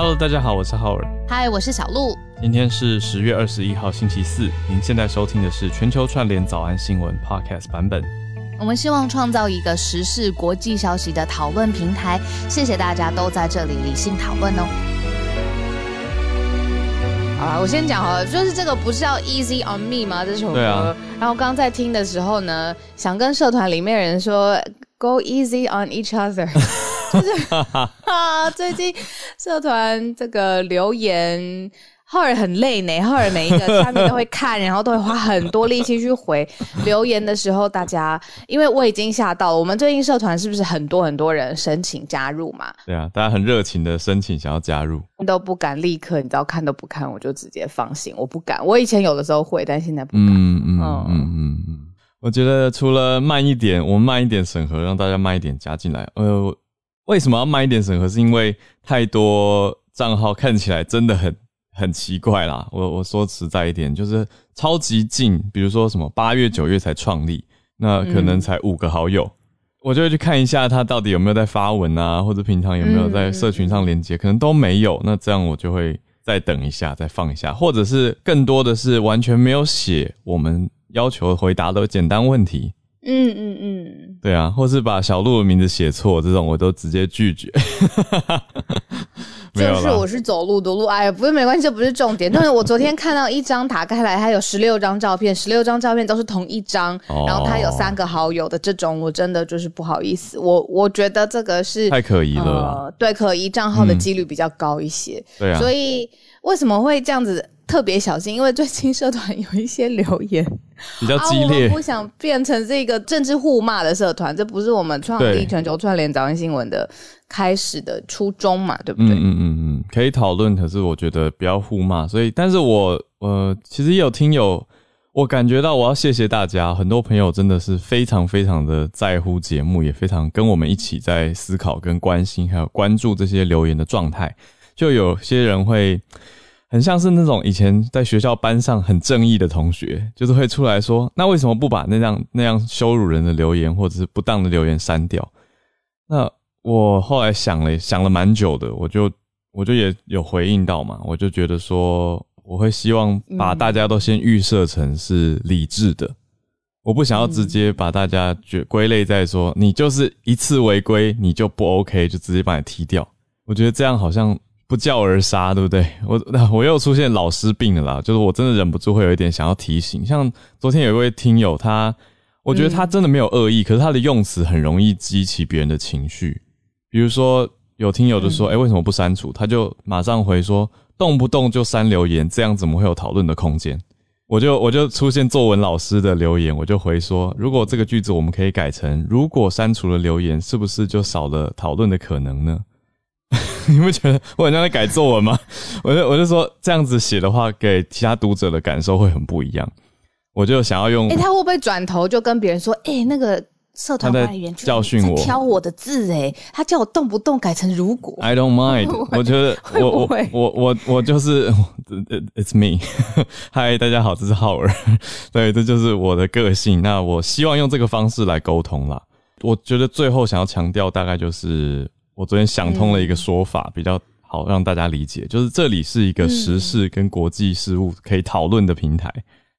Hello，大家好，我是浩尔。嗨，我是小鹿。今天是十月二十一号，星期四。您现在收听的是全球串联早安新闻 Podcast 版本。我们希望创造一个时事国际消息的讨论平台。谢谢大家都在这里理性讨论哦。好了，我先讲哈，就是这个不是叫 Easy on Me 吗？这首歌。啊。然后刚刚在听的时候呢，想跟社团里面人说 Go easy on each other。就是 啊，最近社团这个留言，浩尔很累呢。浩尔每一个下面都会看，然后都会花很多力气去回留言的时候，大家因为我已经吓到了。我们最近社团是不是很多很多人申请加入嘛？对啊，大家很热情的申请想要加入，都不敢立刻，你知道看都不看，我就直接放心，我不敢。我以前有的时候会，但现在不敢。嗯嗯嗯嗯嗯。我觉得除了慢一点，我们慢一点审核，让大家慢一点加进来。呃。为什么要慢一点审核？是因为太多账号看起来真的很很奇怪啦。我我说实在一点，就是超级近，比如说什么八月九月才创立，那可能才五个好友，我就会去看一下他到底有没有在发文啊，或者平常有没有在社群上连接，可能都没有。那这样我就会再等一下，再放一下，或者是更多的是完全没有写我们要求回答的简单问题。嗯嗯嗯，对啊，或是把小鹿的名字写错，这种我都直接拒绝。就是我是走路的路，哎，不是没关系，这不是重点。但是我昨天看到一张打开来，它有十六张照片，十六张照片都是同一张，然后它有三个好友的这种，我真的就是不好意思，我我觉得这个是太可疑了，对，可疑账号的几率比较高一些，对啊，所以为什么会这样子？特别小心，因为最近社团有一些留言 比较激烈，我不想变成这个政治互骂的社团，这不是我们创立全球串联早安新闻的开始的初衷嘛？对不对？嗯嗯嗯嗯，可以讨论，可是我觉得不要互骂。所以，但是我呃，其实也有听友，我感觉到我要谢谢大家，很多朋友真的是非常非常的在乎节目，也非常跟我们一起在思考、跟关心，还有关注这些留言的状态。就有些人会。很像是那种以前在学校班上很正义的同学，就是会出来说：“那为什么不把那样那样羞辱人的留言或者是不当的留言删掉？”那我后来想了想了蛮久的，我就我就也有回应到嘛，我就觉得说，我会希望把大家都先预设成是理智的，我不想要直接把大家觉归类在说你就是一次违规你就不 OK，就直接把你踢掉。我觉得这样好像。不教而杀，对不对？我 我又出现老师病了啦，就是我真的忍不住会有一点想要提醒。像昨天有一位听友，他我觉得他真的没有恶意，可是他的用词很容易激起别人的情绪。比如说有听友就说：“哎，为什么不删除？”他就马上回说：“动不动就删留言，这样怎么会有讨论的空间？”我就我就出现作文老师的留言，我就回说：“如果这个句子我们可以改成，如果删除了留言，是不是就少了讨论的可能呢？” 你不觉得我很像在改作文吗？我就我就说这样子写的话，给其他读者的感受会很不一样。我就想要用，哎，他会不会转头就跟别人说，哎，那个社团管理员教训我，挑我的字，哎，他叫我动不动改成如果。I don't mind，我觉得我我我我我就是 It's me。嗨，大家好，这是浩尔。对，这就是我的个性。那我希望用这个方式来沟通啦。我觉得最后想要强调，大概就是。我昨天想通了一个说法，比较好让大家理解，就是这里是一个时事跟国际事务可以讨论的平台，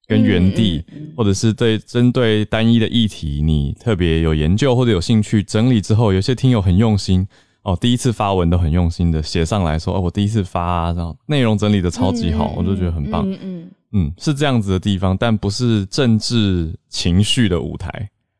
跟原地，或者是对针对单一的议题，你特别有研究或者有兴趣整理之后，有些听友很用心哦，第一次发文都很用心的写上来说，哦，我第一次发，然后内容整理的超级好，我就觉得很棒，嗯嗯嗯，是这样子的地方，但不是政治情绪的舞台。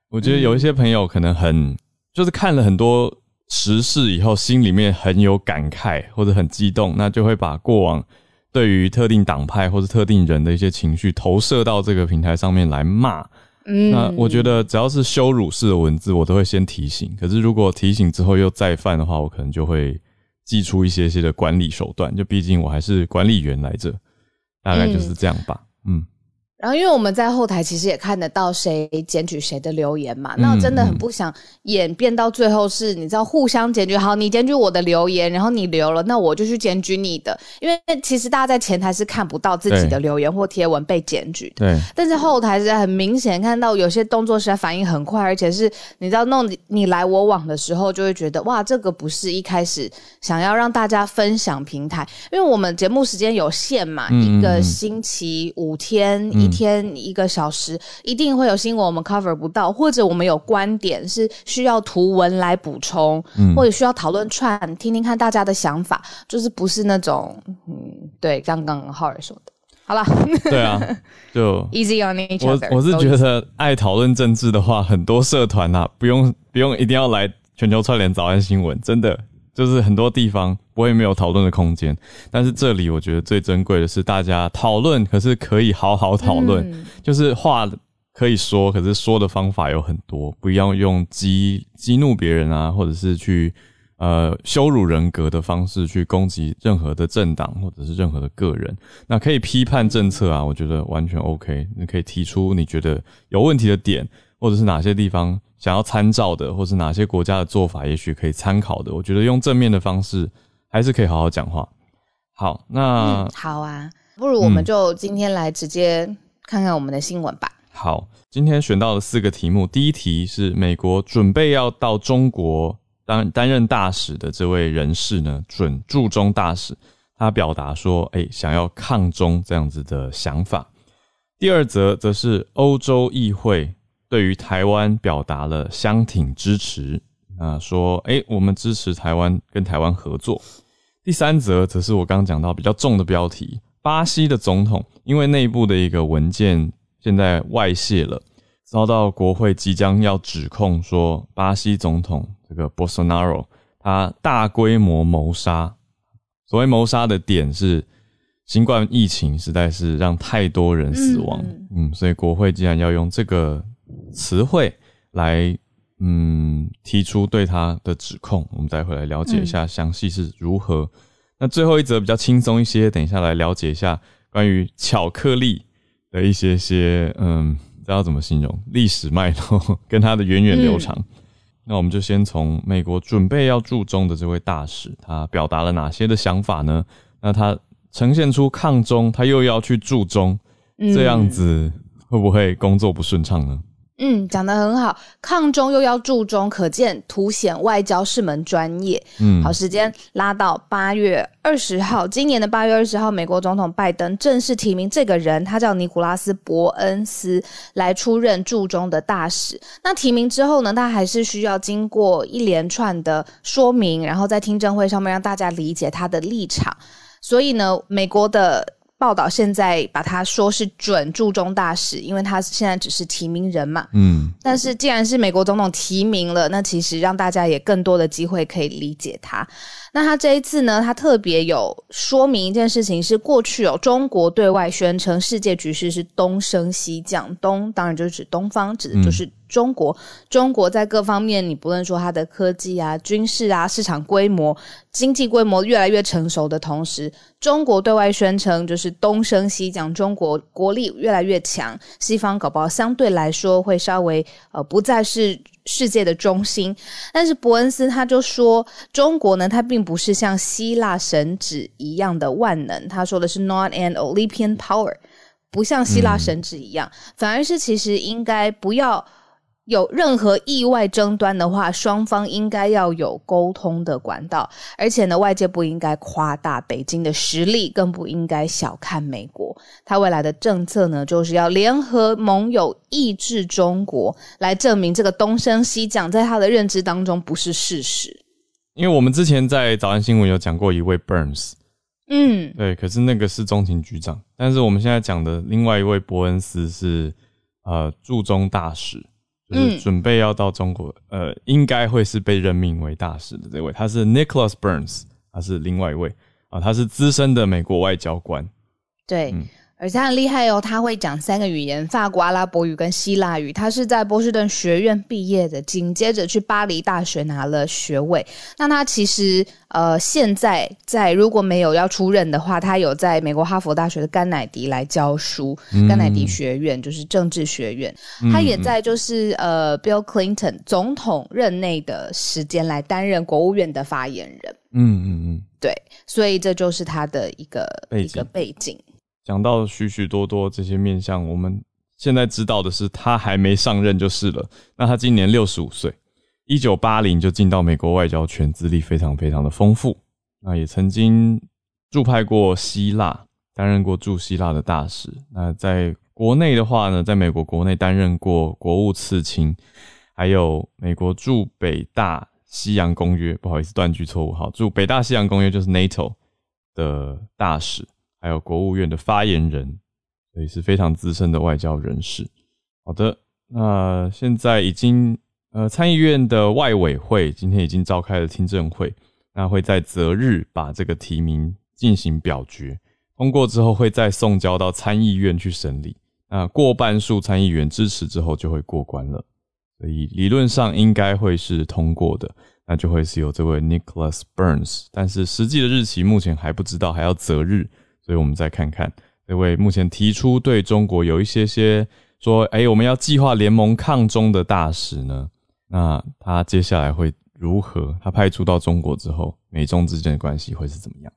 我觉得有一些朋友可能很就是看了很多。时事以后，心里面很有感慨或者很激动，那就会把过往对于特定党派或者特定人的一些情绪投射到这个平台上面来骂。嗯，那我觉得只要是羞辱式的文字，我都会先提醒。可是如果提醒之后又再犯的话，我可能就会寄出一些些的管理手段。就毕竟我还是管理员来着，大概就是这样吧。嗯。然后，因为我们在后台其实也看得到谁检举谁的留言嘛，那我真的很不想演变到最后是，你知道互相检举，好，你检举我的留言，然后你留了，那我就去检举你的，因为其实大家在前台是看不到自己的留言或贴文被检举的，对。但是后台是很明显看到有些动作实在反应很快，而且是你知道弄你来我往的时候，就会觉得哇，这个不是一开始想要让大家分享平台，因为我们节目时间有限嘛，一个星期五天一。天一个小时，一定会有新闻我们 cover 不到，或者我们有观点是需要图文来补充，或者需要讨论串，听听看大家的想法，就是不是那种，嗯，对，刚刚浩尔说的，好了，对啊，就 easy on each other。我我是觉得爱讨论政治的话，很多社团呐，不用不用一定要来全球串联早安新闻，真的。就是很多地方不会没有讨论的空间，但是这里我觉得最珍贵的是大家讨论，可是可以好好讨论，就是话可以说，可是说的方法有很多，不要用激激怒别人啊，或者是去呃羞辱人格的方式去攻击任何的政党或者是任何的个人。那可以批判政策啊，我觉得完全 OK，你可以提出你觉得有问题的点，或者是哪些地方。想要参照的，或是哪些国家的做法，也许可以参考的。我觉得用正面的方式，还是可以好好讲话。好，那好啊，不如我们就今天来直接看看我们的新闻吧。好，今天选到了四个题目，第一题是美国准备要到中国担担任大使的这位人士呢，准驻中大使，他表达说，哎，想要抗中这样子的想法。第二则则是欧洲议会。对于台湾表达了相挺支持，啊，说，哎，我们支持台湾跟台湾合作。第三则则是我刚刚讲到比较重的标题，巴西的总统因为内部的一个文件现在外泄了，遭到国会即将要指控说，巴西总统这个 Bolsonaro 他大规模谋杀。所谓谋杀的点是，新冠疫情实在是让太多人死亡，嗯，所以国会既然要用这个。词汇来，嗯，提出对他的指控，我们再回来了解一下详细是如何。那最后一则比较轻松一些，等一下来了解一下关于巧克力的一些些，嗯，知道怎么形容历史脉络跟它的源远流长。那我们就先从美国准备要驻中的这位大使，他表达了哪些的想法呢？那他呈现出抗中，他又要去驻中，这样子会不会工作不顺畅呢？嗯，讲得很好，抗中又要注中，可见凸显外交是门专业。嗯，好，时间拉到八月二十号，今年的八月二十号，美国总统拜登正式提名这个人，他叫尼古拉斯·伯恩斯来出任驻中的大使。那提名之后呢，他还是需要经过一连串的说明，然后在听证会上面让大家理解他的立场。所以呢，美国的。报道现在把他说是准驻中大使，因为他现在只是提名人嘛。嗯，但是既然是美国总统提名了，那其实让大家也更多的机会可以理解他。那他这一次呢，他特别有说明一件事情，是过去有中国对外宣称世界局势是东升西降，东当然就是指东方，指的就是。中国，中国在各方面，你不论说它的科技啊、军事啊、市场规模、经济规模越来越成熟的同时，中国对外宣称就是东升西降，中国国力越来越强，西方搞不好相对来说会稍微呃不再是世界的中心。但是伯恩斯他就说，中国呢，它并不是像希腊神祇一样的万能，他说的是 not an Olympian power，不像希腊神祇一样，反而是其实应该不要。有任何意外争端的话，双方应该要有沟通的管道，而且呢，外界不应该夸大北京的实力，更不应该小看美国。他未来的政策呢，就是要联合盟友抑制中国，来证明这个东升西降在他的认知当中不是事实。因为我们之前在早安新闻有讲过一位 Burns，嗯，对，可是那个是中情局长，但是我们现在讲的另外一位伯恩斯是呃驻中大使。就是准备要到中国，呃，应该会是被任命为大使的这位，他是 Nicholas Burns，他是另外一位。啊，他是资深的美国外交官。对，而且他很厉害哦，他会讲三个语言：法国、阿拉伯语跟希腊语。他是在波士顿学院毕业的，紧接着去巴黎大学拿了学位。那他其实呃，现在在如果没有要出任的话，他有在美国哈佛大学的甘乃迪来教书，甘乃迪学院就是政治学院。他也在就是呃，Bill Clinton 总统任内的时间来担任国务院的发言人。嗯嗯嗯，对，所以这就是他的一个一个背景。讲到许许多多这些面相，我们现在知道的是，他还没上任就是了。那他今年六十五岁，一九八零就进到美国外交圈，资历非常非常的丰富。那也曾经驻派过希腊，担任过驻希腊的大使。那在国内的话呢，在美国国内担任过国务次卿，还有美国驻北大西洋公约，不好意思断句错误，好，驻北大西洋公约就是 NATO 的大使。还有国务院的发言人，所以是非常资深的外交人士。好的，那现在已经呃参议院的外委会今天已经召开了听证会，那会在择日把这个提名进行表决，通过之后会再送交到参议院去审理。那过半数参议员支持之后就会过关了，所以理论上应该会是通过的。那就会是由这位 Nicholas Burns，但是实际的日期目前还不知道，还要择日。所以我们再看看这位目前提出对中国有一些些说，哎，我们要计划联盟抗中的大使呢？那他接下来会如何？他派出到中国之后，美中之间的关系会是怎么样？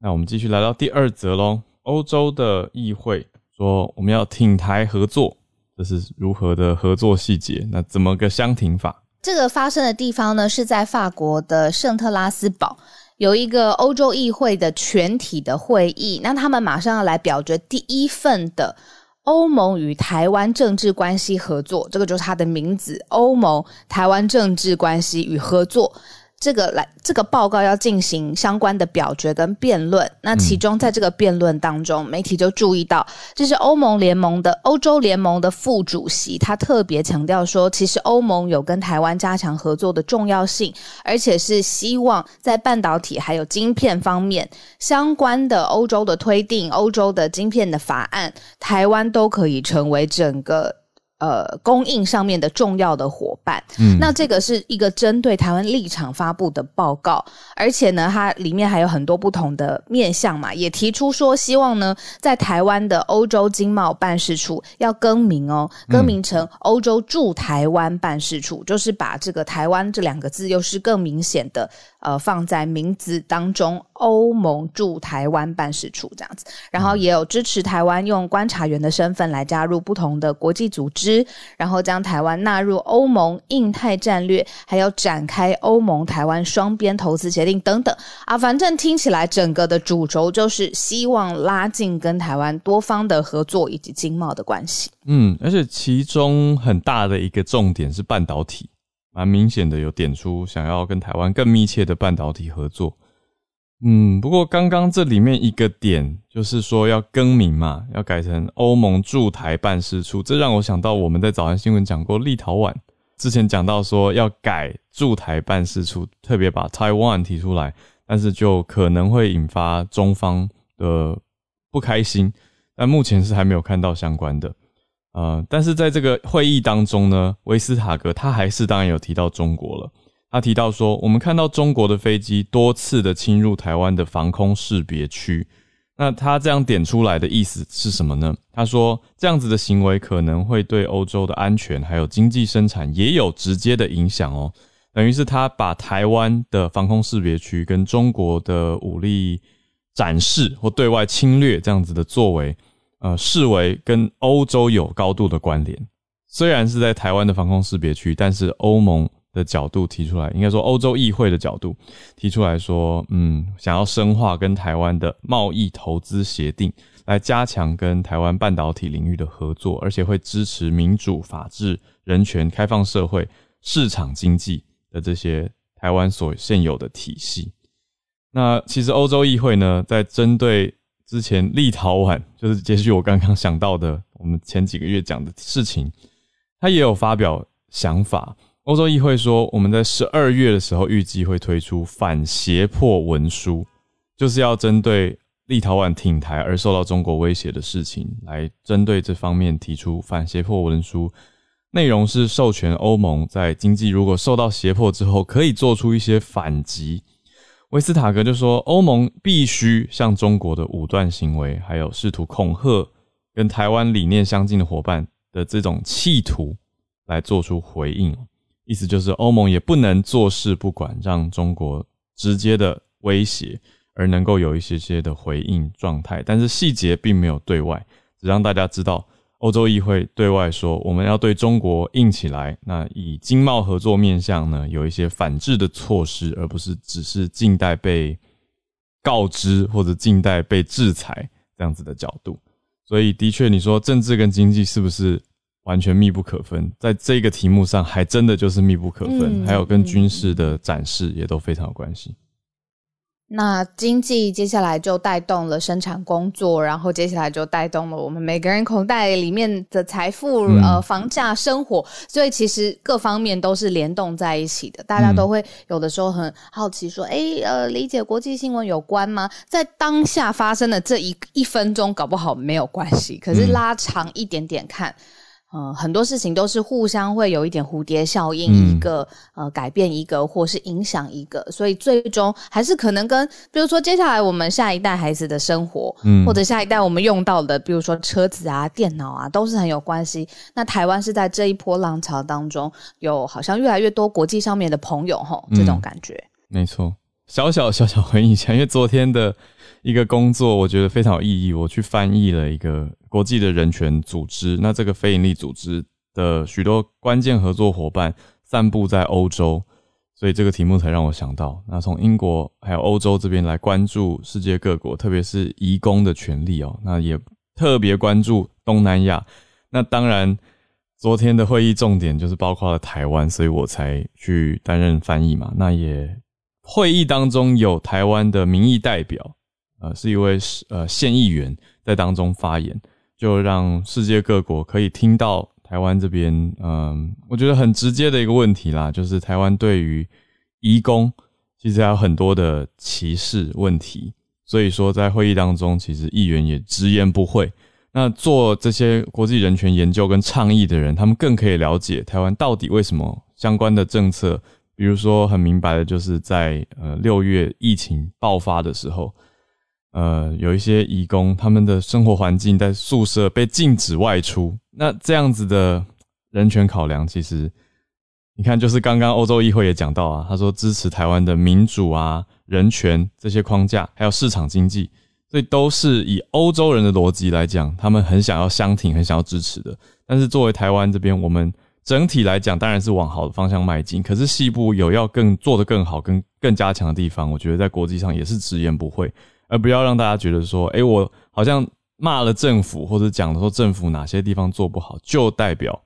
那我们继续来到第二则喽。欧洲的议会说我们要挺台合作，这是如何的合作细节？那怎么个相挺法？这个发生的地方呢，是在法国的圣特拉斯堡。有一个欧洲议会的全体的会议，那他们马上要来表决第一份的欧盟与台湾政治关系合作，这个就是它的名字——欧盟台湾政治关系与合作。这个来，这个报告要进行相关的表决跟辩论。那其中，在这个辩论当中，媒体就注意到，这是欧盟联盟的欧洲联盟的副主席，他特别强调说，其实欧盟有跟台湾加强合作的重要性，而且是希望在半导体还有晶片方面相关的欧洲的推定，欧洲的晶片的法案，台湾都可以成为整个。呃，供应上面的重要的伙伴，嗯，那这个是一个针对台湾立场发布的报告，而且呢，它里面还有很多不同的面向嘛，也提出说，希望呢，在台湾的欧洲经贸办事处要更名哦，更名成欧洲驻台湾办事处，就是把这个台湾这两个字又是更明显的。呃，放在名字当中，欧盟驻台湾办事处这样子，然后也有支持台湾用观察员的身份来加入不同的国际组织，然后将台湾纳入欧盟印太战略，还有展开欧盟台湾双边投资协定等等啊，反正听起来整个的主轴就是希望拉近跟台湾多方的合作以及经贸的关系。嗯，而且其中很大的一个重点是半导体。蛮明显的，有点出想要跟台湾更密切的半导体合作。嗯，不过刚刚这里面一个点就是说要更名嘛，要改成欧盟驻台办事处，这让我想到我们在早安新闻讲过立陶宛之前讲到说要改驻台办事处，特别把 Taiwan 提出来，但是就可能会引发中方的不开心，但目前是还没有看到相关的。呃，但是在这个会议当中呢，维斯塔格他还是当然有提到中国了。他提到说，我们看到中国的飞机多次的侵入台湾的防空识别区。那他这样点出来的意思是什么呢？他说，这样子的行为可能会对欧洲的安全还有经济生产也有直接的影响哦。等于是他把台湾的防空识别区跟中国的武力展示或对外侵略这样子的作为。呃，视为跟欧洲有高度的关联。虽然是在台湾的防空识别区，但是欧盟的角度提出来，应该说欧洲议会的角度提出来说，嗯，想要深化跟台湾的贸易投资协定，来加强跟台湾半导体领域的合作，而且会支持民主、法治、人权、开放社会、市场经济的这些台湾所现有的体系。那其实欧洲议会呢，在针对。之前立陶宛 就是接续我刚刚想到的，我们前几个月讲的事情，他也有发表想法。欧洲议会说，我们在十二月的时候预计会推出反胁迫文书，就是要针对立陶宛挺台而受到中国威胁的事情，来针对这方面提出反胁迫文书。内容是授权欧盟在经济如果受到胁迫之后，可以做出一些反击。维斯塔格就说，欧盟必须向中国的武断行为，还有试图恐吓跟台湾理念相近的伙伴的这种企图来做出回应。意思就是，欧盟也不能坐视不管，让中国直接的威胁，而能够有一些些的回应状态。但是细节并没有对外，只让大家知道。欧洲议会对外说，我们要对中国硬起来。那以经贸合作面向呢，有一些反制的措施，而不是只是近代被告知或者近代被制裁这样子的角度。所以，的确，你说政治跟经济是不是完全密不可分？在这个题目上，还真的就是密不可分。还有跟军事的展示也都非常有关系。那经济接下来就带动了生产工作，然后接下来就带动了我们每个人口袋里面的财富，呃，房价、生活，所以其实各方面都是联动在一起的。大家都会有的时候很好奇说，哎，呃，理解国际新闻有关吗？在当下发生的这一一分钟，搞不好没有关系，可是拉长一点点看。呃，很多事情都是互相会有一点蝴蝶效应，一个呃改变一个，或是影响一个，所以最终还是可能跟，比如说接下来我们下一代孩子的生活，嗯，或者下一代我们用到的，比如说车子啊、电脑啊，都是很有关系。那台湾是在这一波浪潮当中，有好像越来越多国际上面的朋友吼，这种感觉。没错，小小小小回忆一下，因为昨天的一个工作，我觉得非常有意义，我去翻译了一个。国际的人权组织，那这个非营利组织的许多关键合作伙伴散布在欧洲，所以这个题目才让我想到，那从英国还有欧洲这边来关注世界各国，特别是移工的权利哦，那也特别关注东南亚。那当然，昨天的会议重点就是包括了台湾，所以我才去担任翻译嘛。那也会议当中有台湾的民意代表，呃，是一位是呃县议员在当中发言。就让世界各国可以听到台湾这边，嗯，我觉得很直接的一个问题啦，就是台湾对于移工其实还有很多的歧视问题。所以说，在会议当中，其实议员也直言不讳。那做这些国际人权研究跟倡议的人，他们更可以了解台湾到底为什么相关的政策，比如说很明白的，就是在呃六月疫情爆发的时候。呃，有一些义工，他们的生活环境在宿舍被禁止外出，那这样子的人权考量，其实你看，就是刚刚欧洲议会也讲到啊，他说支持台湾的民主啊、人权这些框架，还有市场经济，所以都是以欧洲人的逻辑来讲，他们很想要相挺，很想要支持的。但是作为台湾这边，我们整体来讲，当然是往好的方向迈进，可是西部有要更做得更好、更更加强的地方，我觉得在国际上也是直言不讳。而不要让大家觉得说，哎，我好像骂了政府，或者讲说政府哪些地方做不好，就代表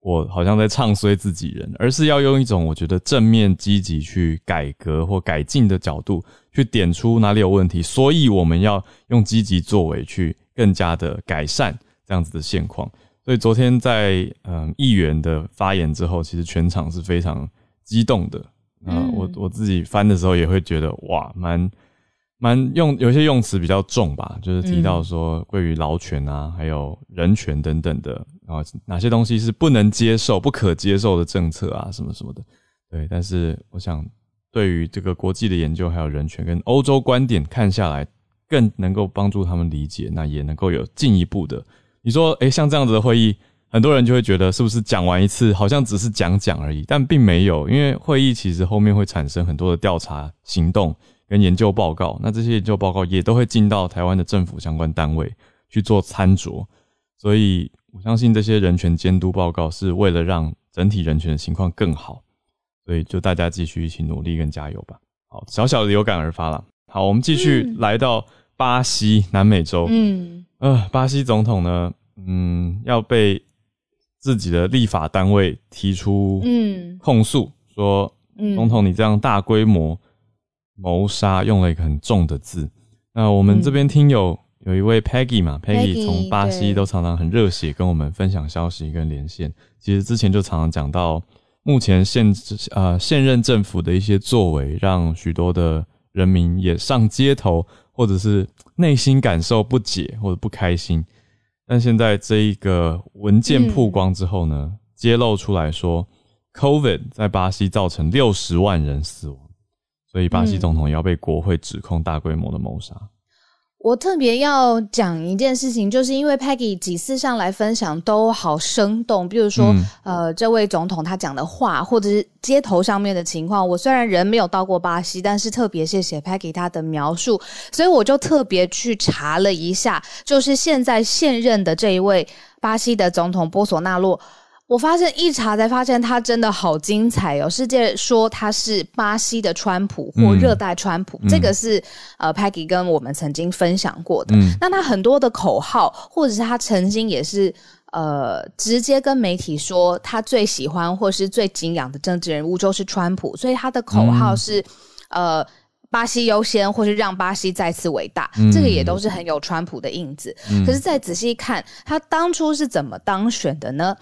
我好像在唱衰自己人，而是要用一种我觉得正面积极去改革或改进的角度，去点出哪里有问题，所以我们要用积极作为去更加的改善这样子的现况。所以昨天在嗯议员的发言之后，其实全场是非常激动的。嗯，我我自己翻的时候也会觉得哇，蛮。蛮用有些用词比较重吧，就是提到说关于劳权啊，还有人权等等的啊，哪些东西是不能接受、不可接受的政策啊，什么什么的。对，但是我想对于这个国际的研究还有人权跟欧洲观点看下来，更能够帮助他们理解，那也能够有进一步的。你说，诶，像这样子的会议，很多人就会觉得是不是讲完一次，好像只是讲讲而已，但并没有，因为会议其实后面会产生很多的调查行动。跟研究报告，那这些研究报告也都会进到台湾的政府相关单位去做参酌，所以我相信这些人权监督报告是为了让整体人权的情况更好，所以就大家继续一起努力跟加油吧。好，小小的有感而发了。好，我们继续来到巴西南美洲。嗯，呃，巴西总统呢，嗯，要被自己的立法单位提出嗯控诉，说总统你这样大规模。谋杀用了一个很重的字。那我们这边听友有一位 Peggy 嘛，Peggy 从巴西都常常很热血跟我们分享消息跟连线。其实之前就常常讲到，目前现呃现任政府的一些作为，让许多的人民也上街头，或者是内心感受不解或者不开心。但现在这一个文件曝光之后呢，揭露出来说，COVID 在巴西造成六十万人死亡，所以巴西总统要被国会指控大规模的谋杀。我特别要讲一件事情，就是因为 Peggy 几次上来分享都好生动，比如说，呃，这位总统他讲的话，或者是街头上面的情况。我虽然人没有到过巴西，但是特别谢谢 Peggy 他的描述，所以我就特别去查了一下，就是现在现任的这一位巴西的总统波索纳洛。我发现一查才发现他真的好精彩哦！世界说他是巴西的川普或热带川普，这个是呃 Peggy 跟我们曾经分享过的。那他很多的口号，或者是他曾经也是呃直接跟媒体说他最喜欢或是最敬仰的政治人物就是川普，所以他的口号是呃巴西优先，或是让巴西再次伟大，这个也都是很有川普的印子。可是再仔细看，他当初是怎么当选的呢？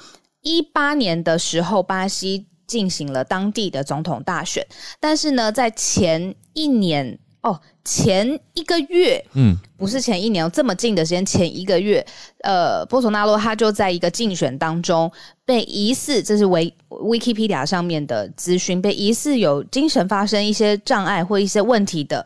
一八年的时候，巴西进行了当地的总统大选，但是呢，在前一年哦，前一个月，嗯，不是前一年这么近的时间，前一个月，呃，波索纳洛他就在一个竞选当中被疑似，这是维 Wikipedia 上面的资讯，被疑似有精神发生一些障碍或一些问题的。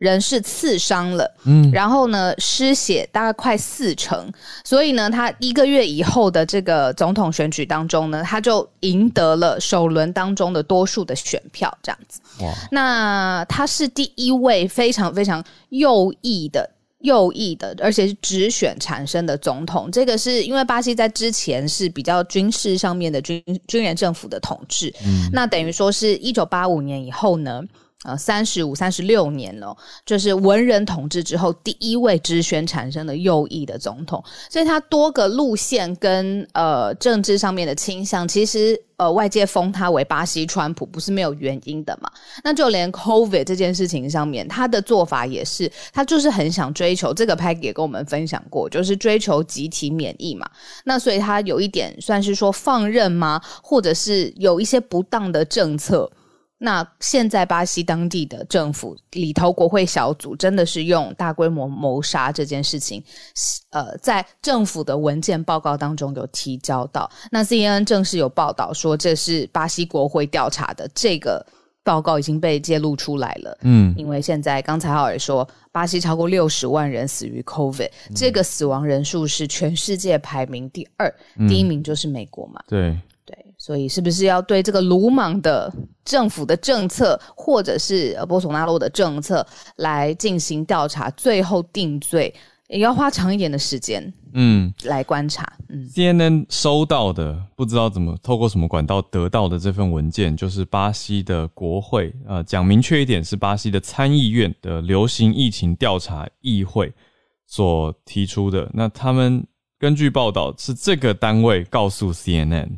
人是刺伤了，嗯，然后呢，失血大概快四成，所以呢，他一个月以后的这个总统选举当中呢，他就赢得了首轮当中的多数的选票，这样子。哇，那他是第一位非常非常右翼的右翼的，而且是直选产生的总统。这个是因为巴西在之前是比较军事上面的军军人政府的统治，嗯，那等于说是一九八五年以后呢。呃，三十五、三十六年了，就是文人统治之后第一位直选产生的右翼的总统，所以他多个路线跟呃政治上面的倾向，其实呃外界封他为巴西川普不是没有原因的嘛。那就连 COVID 这件事情上面，他的做法也是，他就是很想追求这个派也跟我们分享过，就是追求集体免疫嘛。那所以他有一点算是说放任吗，或者是有一些不当的政策。那现在巴西当地的政府里头国会小组真的是用大规模谋杀这件事情，呃，在政府的文件报告当中有提交到。那 CNN 正式有报道说，这是巴西国会调查的这个报告已经被揭露出来了。嗯，因为现在刚才浩尔说，巴西超过六十万人死于 COVID，这个死亡人数是全世界排名第二，第一名就是美国嘛。对。对，所以是不是要对这个鲁莽的政府的政策，或者是波索纳洛的政策来进行调查，最后定罪，也要花长一点的时间，嗯，来观察。嗯，CNN 收到的，不知道怎么透过什么管道得到的这份文件，就是巴西的国会，呃，讲明确一点，是巴西的参议院的流行疫情调查议会所提出的。那他们根据报道，是这个单位告诉 CNN。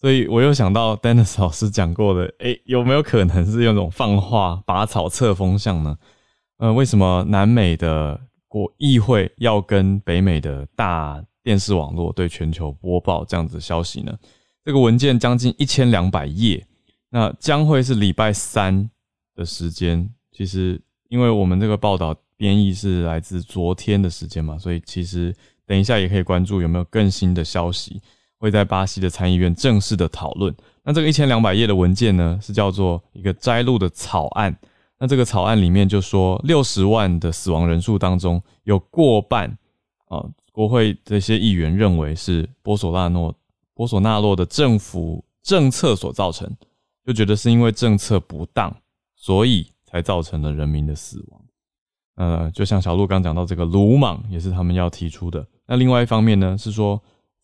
所以我又想到 Dennis 老师讲过的，哎，有没有可能是用这种放话拔草测风向呢？呃，为什么南美的国议会要跟北美的大电视网络对全球播报这样子的消息呢？这个文件将近一千两百页，那将会是礼拜三的时间。其实，因为我们这个报道编译是来自昨天的时间嘛，所以其实等一下也可以关注有没有更新的消息。会在巴西的参议院正式的讨论。那这个一千两百页的文件呢，是叫做一个摘录的草案。那这个草案里面就说，六十万的死亡人数当中，有过半啊，国会这些议员认为是波索纳诺波索纳洛的政府政策所造成，就觉得是因为政策不当，所以才造成了人民的死亡。呃，就像小鹿刚讲到这个鲁莽，也是他们要提出的。那另外一方面呢，是说。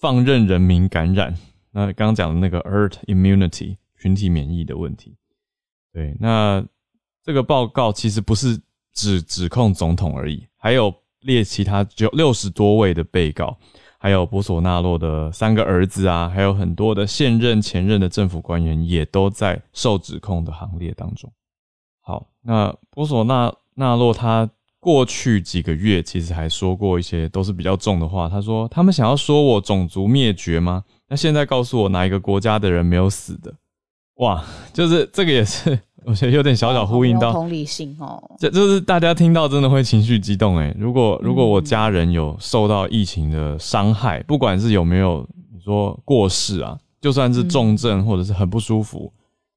放任人民感染，那刚刚讲的那个 herd immunity 群体免疫的问题，对，那这个报告其实不是只指控总统而已，还有列其他就六十多位的被告，还有波索纳洛的三个儿子啊，还有很多的现任、前任的政府官员也都在受指控的行列当中。好，那波索纳纳洛他。过去几个月，其实还说过一些都是比较重的话。他说：“他们想要说我种族灭绝吗？那现在告诉我哪一个国家的人没有死的？哇，就是这个也是我觉得有点小小呼应到同理心哦。这就是大家听到真的会情绪激动哎。如果如果我家人有受到疫情的伤害，不管是有没有你说过世啊，就算是重症或者是很不舒服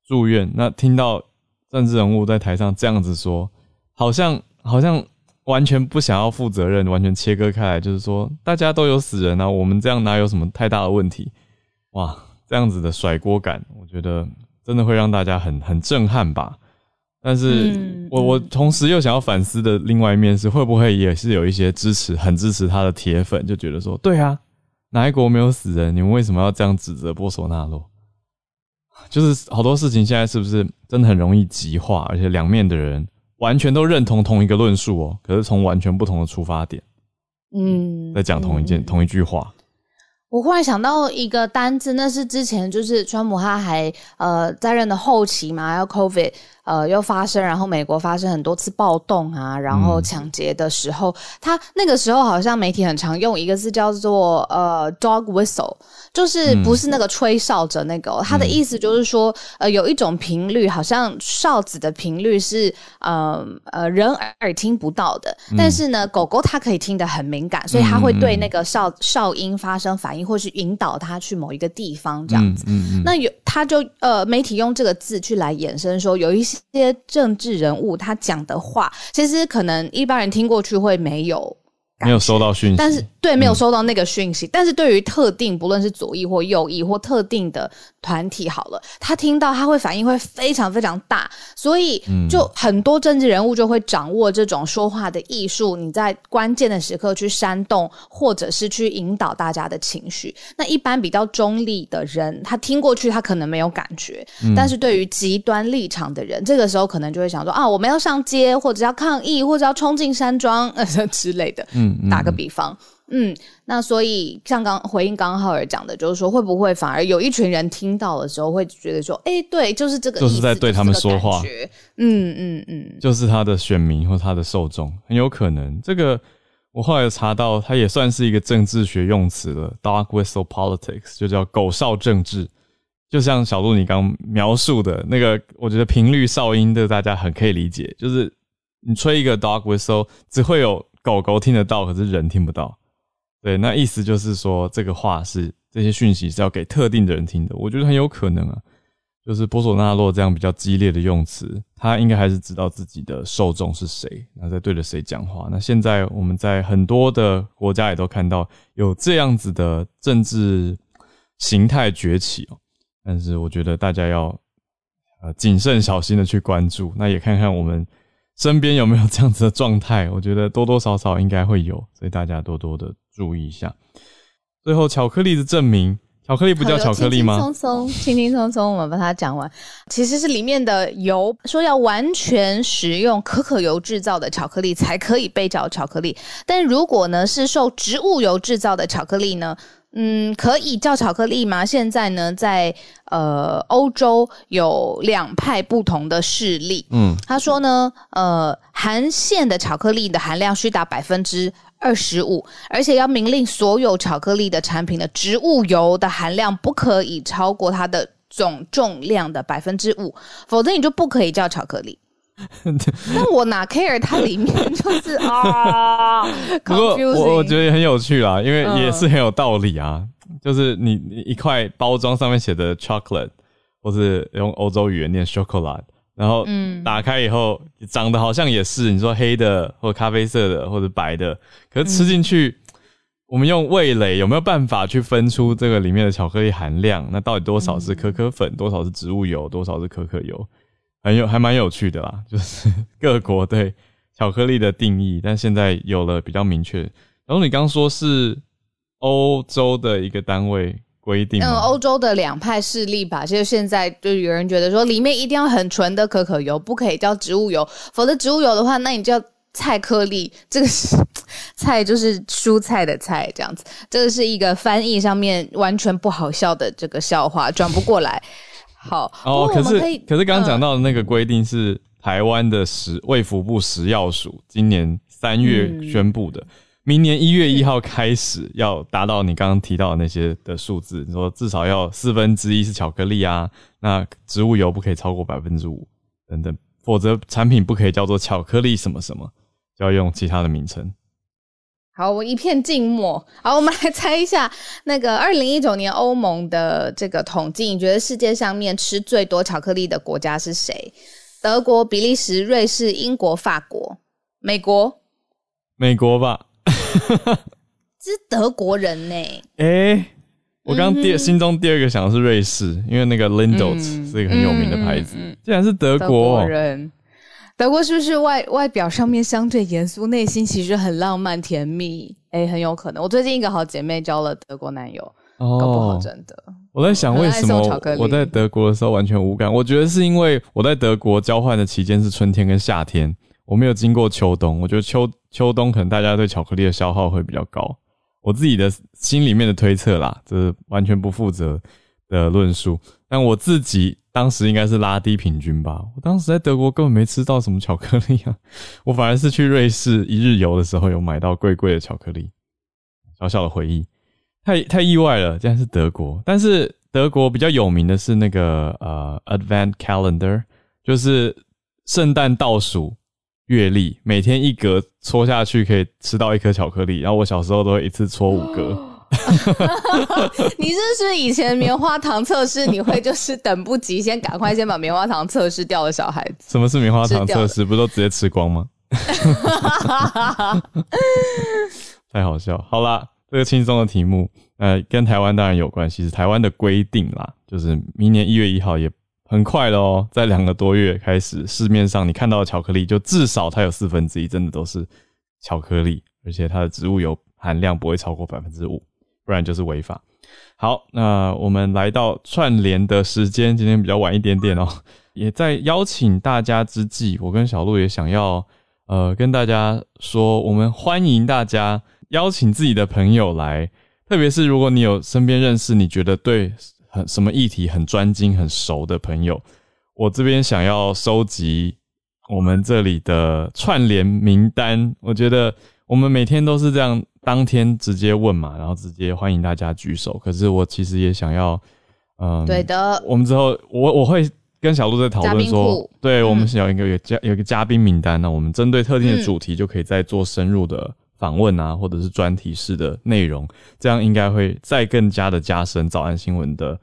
住院，那听到政治人物在台上这样子说，好像好像完全不想要负责任，完全切割开来，就是说大家都有死人啊，我们这样哪有什么太大的问题？哇，这样子的甩锅感，我觉得。真的会让大家很很震撼吧？但是我我同时又想要反思的另外一面是，会不会也是有一些支持很支持他的铁粉，就觉得说，对啊，哪一国没有死人？你们为什么要这样指责波索纳洛？就是好多事情现在是不是真的很容易极化？而且两面的人完全都认同同一个论述哦，可是从完全不同的出发点，嗯，在讲同一件同一句话。我忽然想到一个单字，那是之前就是川普他还呃在任的后期嘛，要 COVID。呃，又发生，然后美国发生很多次暴动啊，然后抢劫的时候，他那个时候好像媒体很常用一个字叫做呃 dog whistle，就是不是那个吹哨者那个，他的意思就是说，呃，有一种频率，好像哨子的频率是呃呃人耳听不到的，但是呢，狗狗它可以听得很敏感，所以它会对那个哨哨音发生反应，或是引导它去某一个地方这样子。那有他就呃媒体用这个字去来衍生说有一些。些政治人物他讲的话，其实可能一般人听过去会没有。没有收到讯息，但是对没有收到那个讯息，但是对于特定不论是左翼或右翼或特定的团体，好了，他听到他会反应会非常非常大，所以就很多政治人物就会掌握这种说话的艺术，你在关键的时刻去煽动或者是去引导大家的情绪。那一般比较中立的人，他听过去他可能没有感觉，但是对于极端立场的人，这个时候可能就会想说啊，我们要上街或者要抗议或者要冲进山庄 之类的，嗯。打个比方，嗯，那所以像刚回应刚刚浩尔讲的，就是说会不会反而有一群人听到的时候会觉得说，哎，对，就是这个，就是在对他们说话，嗯嗯嗯，就是他的选民或他的受众，很有可能。这个我后来查到，它也算是一个政治学用词了，dog whistle politics，就叫狗哨政治。就像小鹿你刚描述的那个，我觉得频率哨音的大家很可以理解，就是你吹一个 dog whistle，只会有。狗狗听得到，可是人听不到。对，那意思就是说，这个话是这些讯息是要给特定的人听的。我觉得很有可能啊，就是波索纳洛这样比较激烈的用词，他应该还是知道自己的受众是谁，那在对着谁讲话。那现在我们在很多的国家也都看到有这样子的政治形态崛起哦，但是我觉得大家要呃谨慎小心的去关注，那也看看我们。身边有没有这样子的状态？我觉得多多少少应该会有，所以大家多多的注意一下。最后，巧克力的证明，巧克力不叫巧克力吗？轻轻松松，轻轻松松，我们把它讲完。其实是里面的油，说要完全使用可可油制造的巧克力才可以被叫巧克力。但如果呢是受植物油制造的巧克力呢？嗯，可以叫巧克力吗？现在呢，在呃欧洲有两派不同的势力。嗯，他说呢，呃，含馅的巧克力的含量需达百分之二十五，而且要明令所有巧克力的产品的植物油的含量不可以超过它的总重量的百分之五，否则你就不可以叫巧克力。那我哪 care 它里面就是啊？不过我我觉得也很有趣啦，因为也是很有道理啊。就是你一块包装上面写的 chocolate，或是用欧洲语言念 chocolate，然后打开以后长得好像也是你说黑的或咖啡色的或者白的，可是吃进去，我们用味蕾有没有办法去分出这个里面的巧克力含量？那到底多少是可可粉，多少是植物油，多少是可可油？很有还蛮有趣的啦，就是 各国对巧克力的定义，但现在有了比较明确。然后你刚说是欧洲的一个单位规定，嗯，欧洲的两派势力吧，就是现在就有人觉得说里面一定要很纯的可可油，不可以叫植物油，否则植物油的话，那你叫菜颗粒，这个是 菜就是蔬菜的菜这样子，这个是一个翻译上面完全不好笑的这个笑话，转不过来。好哦，可是可是刚刚讲到的那个规定是台湾的食卫福部食药署今年三月宣布的，明年一月一号开始要达到你刚刚提到的那些的数字，你说至少要四分之一是巧克力啊，那植物油不可以超过百分之五，等等，否则产品不可以叫做巧克力什么什么，就要用其他的名称。好，我一片静默。好，我们来猜一下那个二零一九年欧盟的这个统计，你觉得世界上面吃最多巧克力的国家是谁？德国、比利时、瑞士、英国、法国、美国？美国吧？是德国人呢？哎，我刚第心中第二个想的是瑞士，因为那个 Lindt 是一个很有名的牌子。竟然是德国人。德国是不是外外表上面相对严肃，内心其实很浪漫甜蜜？哎，很有可能。我最近一个好姐妹交了德国男友，搞不好真的。我在想为什么我在德国的时候完全无感？我觉得是因为我在德国交换的期间是春天跟夏天，我没有经过秋冬。我觉得秋秋冬可能大家对巧克力的消耗会比较高。我自己的心里面的推测啦，这是完全不负责的论述。但我自己。当时应该是拉低平均吧。我当时在德国根本没吃到什么巧克力啊，我反而是去瑞士一日游的时候有买到贵贵的巧克力。小小的回忆，太太意外了，竟然是德国。但是德国比较有名的是那个呃，Advent Calendar，就是圣诞倒数月历，每天一格戳下去可以吃到一颗巧克力。然后我小时候都会一次戳五格。你是不是以前棉花糖测试你会就是等不及，先赶快先把棉花糖测试掉的小孩子？什么是棉花糖测试？不都直接吃光吗？太好笑！好啦，这个轻松的题目，呃，跟台湾当然有关系，是台湾的规定啦，就是明年一月一号也很快了哦，在两个多月开始，市面上你看到的巧克力，就至少它有四分之一真的都是巧克力，而且它的植物油含量不会超过百分之五。不然就是违法。好，那我们来到串联的时间，今天比较晚一点点哦。也在邀请大家之际，我跟小鹿也想要呃跟大家说，我们欢迎大家邀请自己的朋友来，特别是如果你有身边认识你觉得对很什么议题很专精、很熟的朋友，我这边想要收集我们这里的串联名单。我觉得我们每天都是这样。当天直接问嘛，然后直接欢迎大家举手。可是我其实也想要，嗯，对的。我们之后我我会跟小鹿在讨论说，对我们是要一个有嘉有一个嘉宾名单那我们针对特定的主题就可以再做深入的访问啊，或者是专题式的内容，这样应该会再更加的加深早安新闻的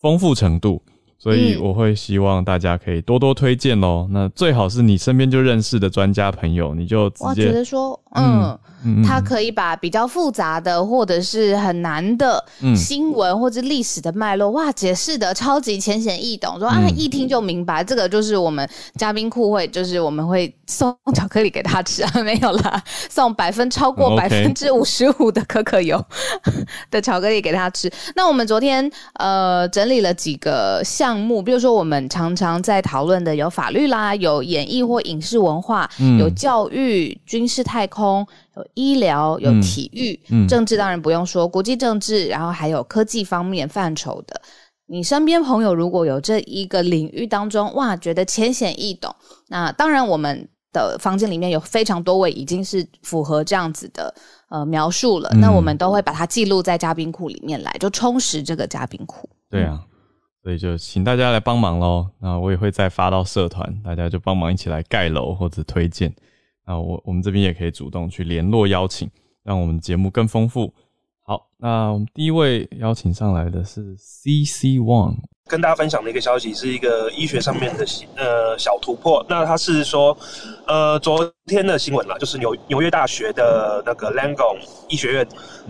丰富程度。所以我会希望大家可以多多推荐喽。那最好是你身边就认识的专家朋友，你就直接觉得说，嗯。他可以把比较复杂的或者是很难的新闻或者历史的脉络，哇，解释的超级浅显易懂，说啊一听就明白。这个就是我们嘉宾库会，就是我们会送巧克力给他吃啊，没有啦，送百分超过百分之五十五的可可油 的巧克力给他吃。那我们昨天呃整理了几个项目，比如说我们常常在讨论的有法律啦，有演艺或影视文化，有教育、军事、太空。有医疗，有体育，政治当然不用说，国际政治，然后还有科技方面范畴的。你身边朋友如果有这一个领域当中，哇，觉得浅显易懂，那当然我们的房间里面有非常多位已经是符合这样子的呃描述了，那我们都会把它记录在嘉宾库里面来，就充实这个嘉宾库。对啊，所以就请大家来帮忙喽。那我也会再发到社团，大家就帮忙一起来盖楼或者推荐。那我我们这边也可以主动去联络邀请，让我们节目更丰富。好，那我们第一位邀请上来的是 C C One，跟大家分享的一个消息是一个医学上面的呃小突破。那他是说，呃，昨天的新闻啦，就是纽纽约大学的那个 Langone 医学院，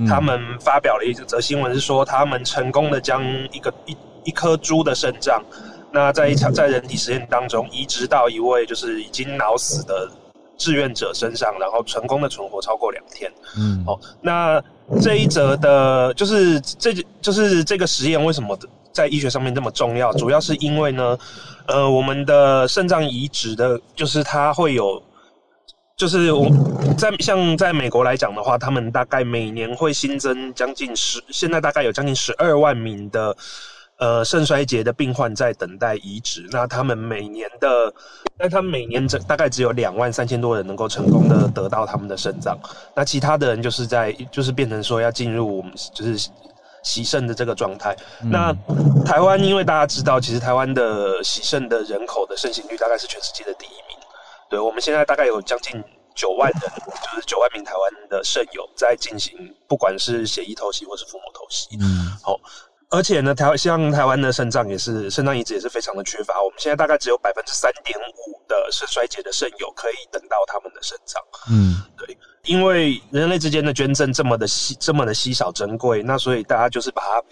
他们发表了一则新闻，是说他们成功的将一个一一颗猪的肾脏，那在一场在人体实验当中移植到一位就是已经脑死的。志愿者身上，然后成功的存活超过两天。嗯，好，那这一则的，就是这就是这个实验为什么在医学上面这么重要？主要是因为呢，呃，我们的肾脏移植的，就是它会有，就是我在像在美国来讲的话，他们大概每年会新增将近十，现在大概有将近十二万名的。呃，肾衰竭的病患在等待移植，那他们每年的，那他们每年这大概只有两万三千多人能够成功的得到他们的肾脏，那其他的人就是在就是变成说要进入我们就是洗肾的这个状态。那台湾，因为大家知道，其实台湾的洗肾的人口的盛行率大概是全世界的第一名。对，我们现在大概有将近九万人，就是九万名台湾的肾友在进行，不管是血液透析或是腹膜透析。嗯，好。而且呢，台像台湾的肾脏也是肾脏移植也是非常的缺乏。我们现在大概只有百分之三点五的肾衰竭的肾友可以等到他们的肾脏。嗯，对，因为人类之间的捐赠这么的稀这么的稀少珍贵，那所以大家就是把它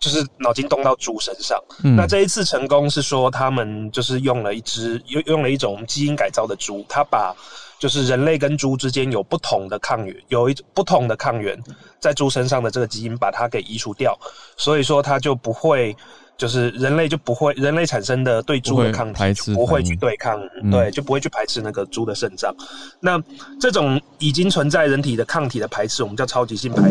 就是脑筋动到猪身上。那这一次成功是说他们就是用了一只用用了一种基因改造的猪，它把。就是人类跟猪之间有不同的抗原，有一不同的抗原在猪身上的这个基因，把它给移除掉，所以说它就不会，就是人类就不会，人类产生的对猪的抗体不会去对抗，对，就不会去排斥那个猪的肾脏。那这种已经存在人体的抗体的排斥，我们叫超级性排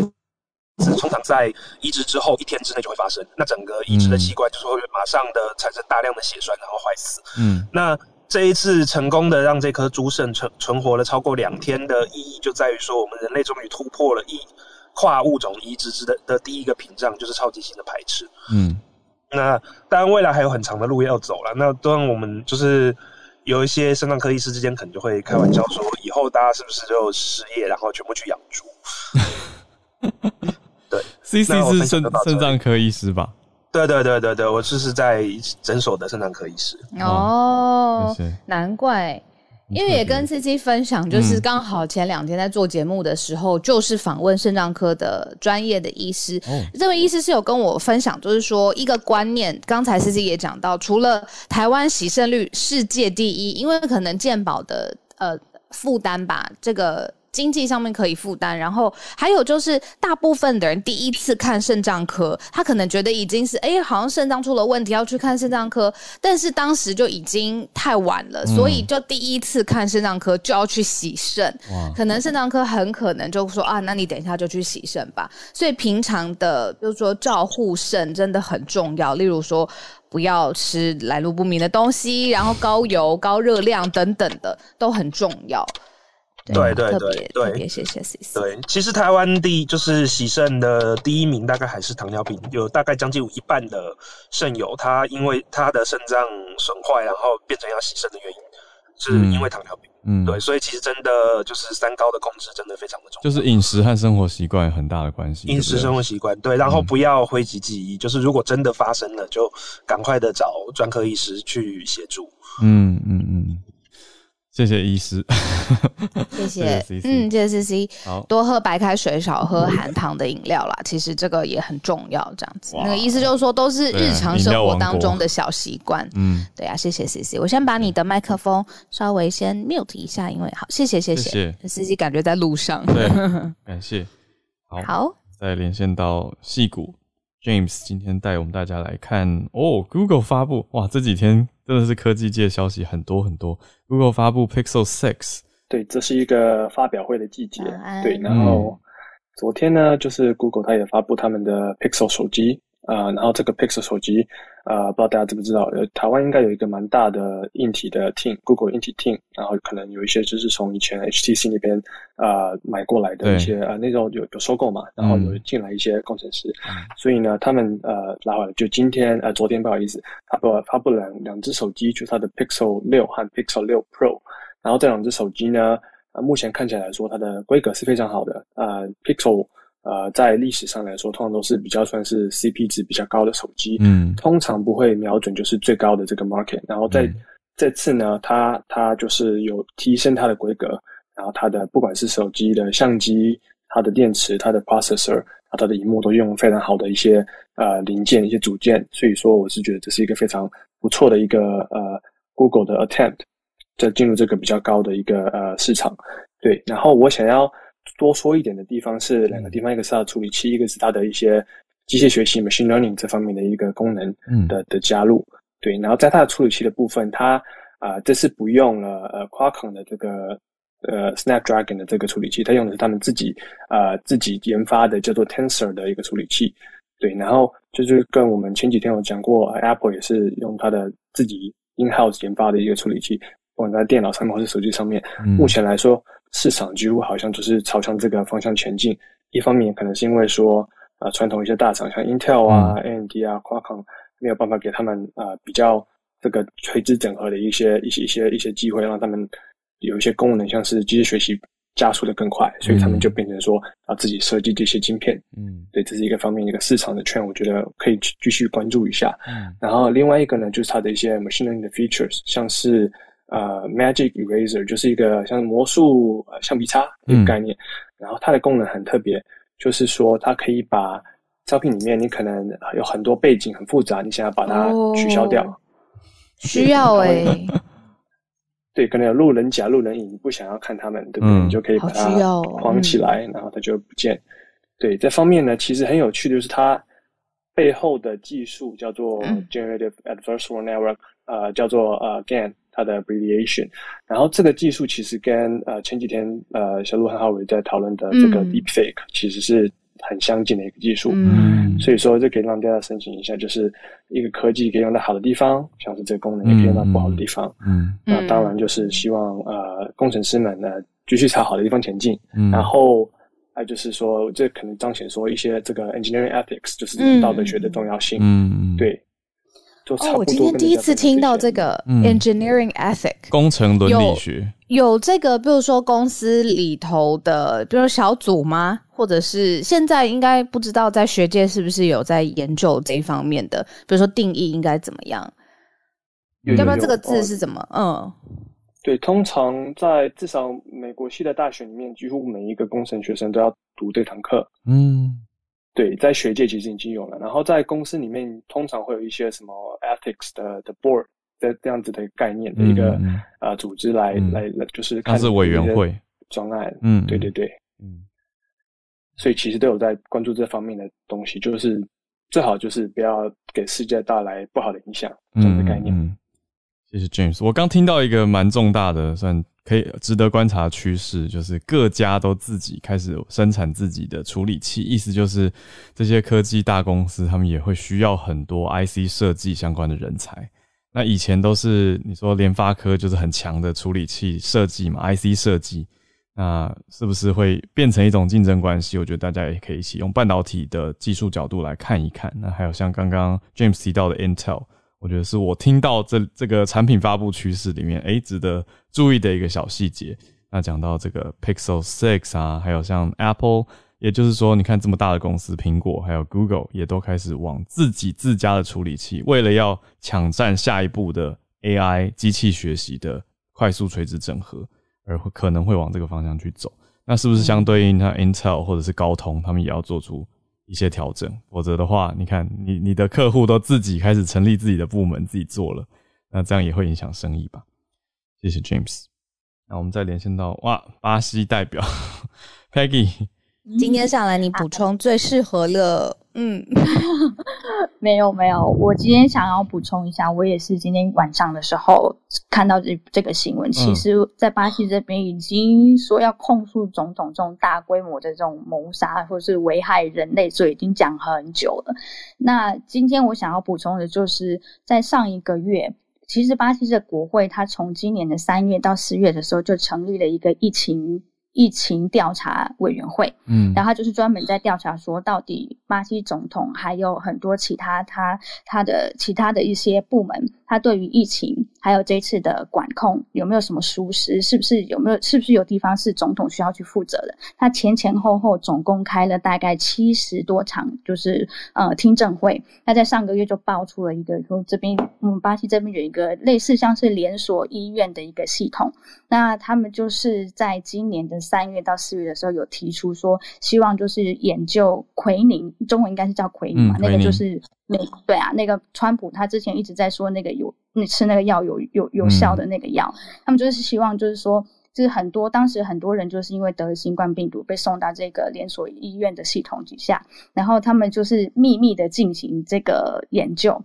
斥，通常在移植之后一天之内就会发生。那整个移植的器官就是会马上的产生大量的血栓，然后坏死。嗯，那。这一次成功的让这颗猪肾存存活了超过两天的意义，就在于说，我们人类终于突破了异跨物种移植之的的第一个屏障，就是超级性的排斥。嗯，那当然未来还有很长的路要走了。那当然我们就是有一些肾脏科医师之间可能就会开玩笑说，以后大家是不是就失业，然后全部去养猪？对，C C 是肾肾脏科医师吧？对对对对对，我就是在诊所的肾脏科医师。哦，难怪，因为也跟司机分享，就是刚好前两天在做节目的时候，就是访问肾脏科的专业的医师，这位医师是有跟我分享，就是说一个观念，刚才司机也讲到，除了台湾洗肾率世界第一，因为可能健保的呃负担吧，这个。经济上面可以负担，然后还有就是大部分的人第一次看肾脏科，他可能觉得已经是哎，好像肾脏出了问题要去看肾脏科，但是当时就已经太晚了，所以就第一次看肾脏科就要去洗肾，可能肾脏科很可能就说啊，那你等一下就去洗肾吧。所以平常的就是说照护肾真的很重要，例如说不要吃来路不明的东西，然后高油、高热量等等的都很重要。对对对对，谢谢 C C。对，其实台湾第就是喜肾的第一名，大概还是糖尿病，有大概将近一半的肾友，他因为他的肾脏损坏，然后变成要洗肾的原因，是因为糖尿病。嗯，对，所以其实真的就是三高的控制真的非常的重要，就是饮食和生活习惯有很大的关系。饮食生活习惯对，然后不要讳疾忌医，就是如果真的发生了，就赶快的找专科医师去协助。嗯嗯嗯。谢谢医师，谢谢，嗯，谢谢 C C，好多喝白开水，少喝含糖的饮料啦。其实这个也很重要，这样子。那个意思就是说，都是日常生活当中的小习惯。嗯，对啊，谢谢 C C。我先把你的麦克风稍微先 mute 一下，因为好，谢谢，谢谢。C C 感觉在路上，对，感谢。好，再连线到戏谷 James，今天带我们大家来看哦，Google 发布哇，这几天。真的是科技界消息很多很多。Google 发布 Pixel Six，对，这是一个发表会的季节。对，然后昨天呢，就是 Google 它也发布他们的 Pixel 手机。啊，然后这个 Pixel 手机，啊，不知道大家知不知道，呃，台湾应该有一个蛮大的硬体的 team，Google 硬体 team，然后可能有一些就是从以前 HTC 那边啊买过来的一些啊那种有有收购嘛，然后有进来一些工程师，所以呢，他们呃拉回来，就今天呃昨天不好意思，发布发布两两只手机，就是它的 Pixel 六和 Pixel 六 Pro，然后这两只手机呢，啊目前看起来说它的规格是非常好的，啊 Pixel。呃，在历史上来说，通常都是比较算是 CP 值比较高的手机，嗯，通常不会瞄准就是最高的这个 market。然后在这次呢，它它就是有提升它的规格，然后它的不管是手机的相机、它的电池、它的 processor 啊、它的荧幕都用非常好的一些呃零件、一些组件，所以说我是觉得这是一个非常不错的一个呃 Google 的 attempt 在进入这个比较高的一个呃市场。对，然后我想要。多说一点的地方是两个地方，一个是它的处理器，一个是它的一些机械学习 （machine learning） 这方面的一个功能的的加入。对，然后在它的处理器的部分，它啊这次不用了呃 Qualcomm 的这个呃 Snapdragon 的这个处理器，它用的是他们自己啊自己研发的叫做 Tensor 的一个处理器。对，然后就是跟我们前几天有讲过，Apple 也是用它的自己 in-house 研发的一个处理器，不管在电脑上面或是手机上面，目前来说。市场几乎好像就是朝向这个方向前进。一方面可能是因为说，啊传统一些大厂，像 Intel 啊、AMD 啊、Qualcomm 没有办法给他们啊比较这个垂直整合的一些一些一些一些机会，让他们有一些功能，像是机器学习加速的更快，所以他们就变成说啊自己设计这些晶片。嗯，对，这是一个方面一个市场的圈，我觉得可以继续关注一下。嗯，然后另外一个呢，就是它的一些 machine learning 的 features，像是。呃，Magic Eraser 就是一个像魔术橡皮擦一个概念，然后它的功能很特别，就是说它可以把照片里面你可能有很多背景很复杂，你想要把它取消掉，需要哎，对，可能有路人甲、路人乙，你不想要看他们，对不对？你就可以把它框起来，然后它就不见。对，这方面呢，其实很有趣的就是它背后的技术叫做 Generative Adversarial Network，呃，叫做呃 GAN。它的 abbreviation，然后这个技术其实跟呃前几天呃小鹿和浩伟在讨论的这个 deepfake 其实是很相近的一个技术，嗯，所以说这可以让大家申请一下，就是一个科技可以用在好的地方，像是这个功能也可以用到不好的地方，嗯，那当然就是希望呃工程师们呢继续朝好的地方前进，嗯，然后还就是说这可能彰显说一些这个 engineering ethics 就是道德学的重要性，嗯，对。哦，我今天第一次听到这个 engineering ethic 工程伦理学有这个，比如说公司里头的，比如小组吗？或者是现在应该不知道在学界是不是有在研究这一方面的？比如说定义应该怎么样？要不要这个字是怎么？嗯，对，通常在至少美国系的大学里面，几乎每一个工程学生都要读这堂课。嗯。对，在学界其实已经有了，然后在公司里面通常会有一些什么 ethics 的的 board 的这样子的概念的一个呃组织来来来，就是它是委员会专案，嗯，对对对，嗯，所以其实都有在关注这方面的东西，就是最好就是不要给世界带来不好的影响这样的概念。谢谢 James，我刚听到一个蛮重大的算。可以值得观察趋势，就是各家都自己开始生产自己的处理器，意思就是这些科技大公司他们也会需要很多 IC 设计相关的人才。那以前都是你说联发科就是很强的处理器设计嘛，IC 设计，那是不是会变成一种竞争关系？我觉得大家也可以一起用半导体的技术角度来看一看。那还有像刚刚 James 提到的 Intel。我觉得是我听到这这个产品发布趋势里面，哎，值得注意的一个小细节。那讲到这个 Pixel Six 啊，还有像 Apple，也就是说，你看这么大的公司，苹果还有 Google 也都开始往自己自家的处理器，为了要抢占下一步的 AI 机器学习的快速垂直整合，而会可能会往这个方向去走。那是不是相对应，像 Intel 或者是高通，他们也要做出？一些调整，否则的话，你看你你的客户都自己开始成立自己的部门，自己做了，那这样也会影响生意吧？谢谢 James。那我们再连线到哇，巴西代表 Peggy。今天上来你补充最适合了，嗯，没有没有，我今天想要补充一下，我也是今天晚上的时候看到这这个新闻，其实，在巴西这边已经说要控诉种种这种大规模的这种谋杀或是危害人类，所以已经讲很久了。那今天我想要补充的就是，在上一个月，其实巴西的国会，它从今年的三月到四月的时候，就成立了一个疫情。疫情调查委员会，嗯，然后他就是专门在调查，说到底巴西总统还有很多其他他他的其他的一些部门，他对于疫情还有这次的管控有没有什么疏失，是不是有没有是不是有地方是总统需要去负责的？他前前后后总共开了大概七十多场，就是呃听证会。那在上个月就爆出了一个说，这边嗯巴西这边有一个类似像是连锁医院的一个系统，那他们就是在今年的。三月到四月的时候有提出说，希望就是研究奎宁，中文应该是叫奎宁嘛，那个就是那对啊，那个川普他之前一直在说那个有你吃那个药有有有效的那个药，他们就是希望就是说，就是很多当时很多人就是因为得了新冠病毒被送到这个连锁医院的系统底下，然后他们就是秘密的进行这个研究。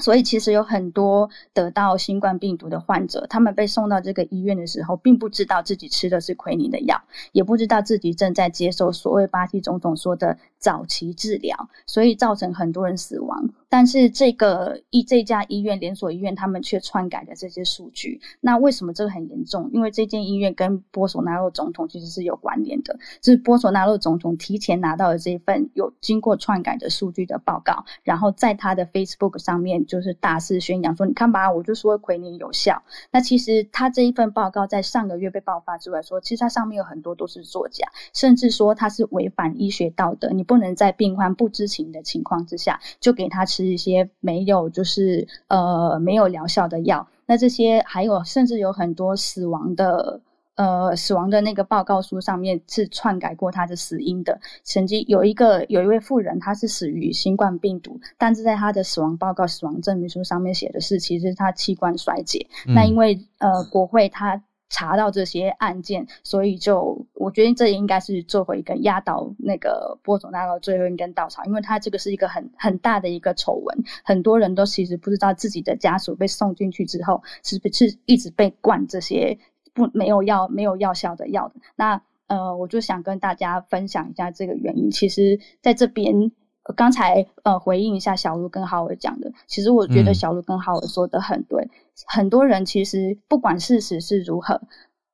所以其实有很多得到新冠病毒的患者，他们被送到这个医院的时候，并不知道自己吃的是奎宁的药，也不知道自己正在接受所谓巴西总统说的早期治疗，所以造成很多人死亡。但是这个医这家医院连锁医院，他们却篡改了这些数据。那为什么这个很严重？因为这间医院跟波索纳洛总统其实是有关联的，就是波索纳洛总统提前拿到了这一份有经过篡改的数据的报告，然后在他的 Facebook 上面就是大肆宣扬说：“你看吧，我就说奎宁有效。”那其实他这一份报告在上个月被爆发之外，说其实它上面有很多都是作假，甚至说它是违反医学道德，你不能在病患不知情的情况之下就给他吃。一些没有就是呃没有疗效的药，那这些还有甚至有很多死亡的呃死亡的那个报告书上面是篡改过他的死因的。曾经有一个有一位妇人，他是死于新冠病毒，但是在他的死亡报告死亡证明书上面写的是其实他器官衰竭。那因为呃国会他。查到这些案件，所以就我觉得这应该是做回一个压倒那个波佐纳罗最后一根稻草，因为他这个是一个很很大的一个丑闻，很多人都其实不知道自己的家属被送进去之后是不是一直被灌这些不没有药没有药效的药的。那呃，我就想跟大家分享一下这个原因。其实在这边。刚才呃回应一下小卢跟浩尔讲的，其实我觉得小卢跟浩尔说的很对。很多人其实不管事实是如何，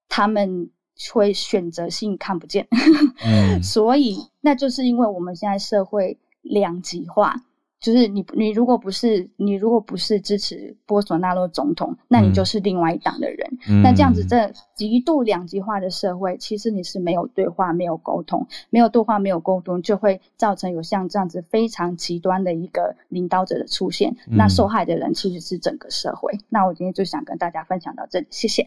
他们会选择性看不见，所以那就是因为我们现在社会两极化。就是你，你如果不是你如果不是支持波索纳洛总统，那你就是另外一党的人。那这样子，这极度两极化的社会，其实你是没有对话、没有沟通、没有对话、没有沟通，就会造成有像这样子非常极端的一个领导者的出现。那受害的人其实是整个社会。那我今天就想跟大家分享到这里，谢谢。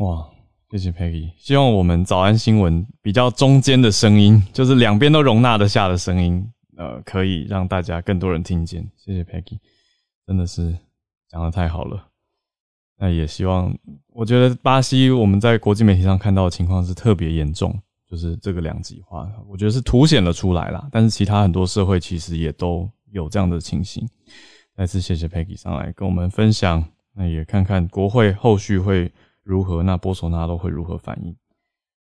哇，谢谢 Peggy。希望我们早安新闻比较中间的声音，就是两边都容纳得下的声音。呃，可以让大家更多人听见，谢谢 Peggy，真的是讲的太好了。那也希望，我觉得巴西我们在国际媒体上看到的情况是特别严重，就是这个两极化，我觉得是凸显了出来啦。但是其他很多社会其实也都有这样的情形。再次谢谢 Peggy 上来跟我们分享，那也看看国会后续会如何，那波索纳都会如何反应。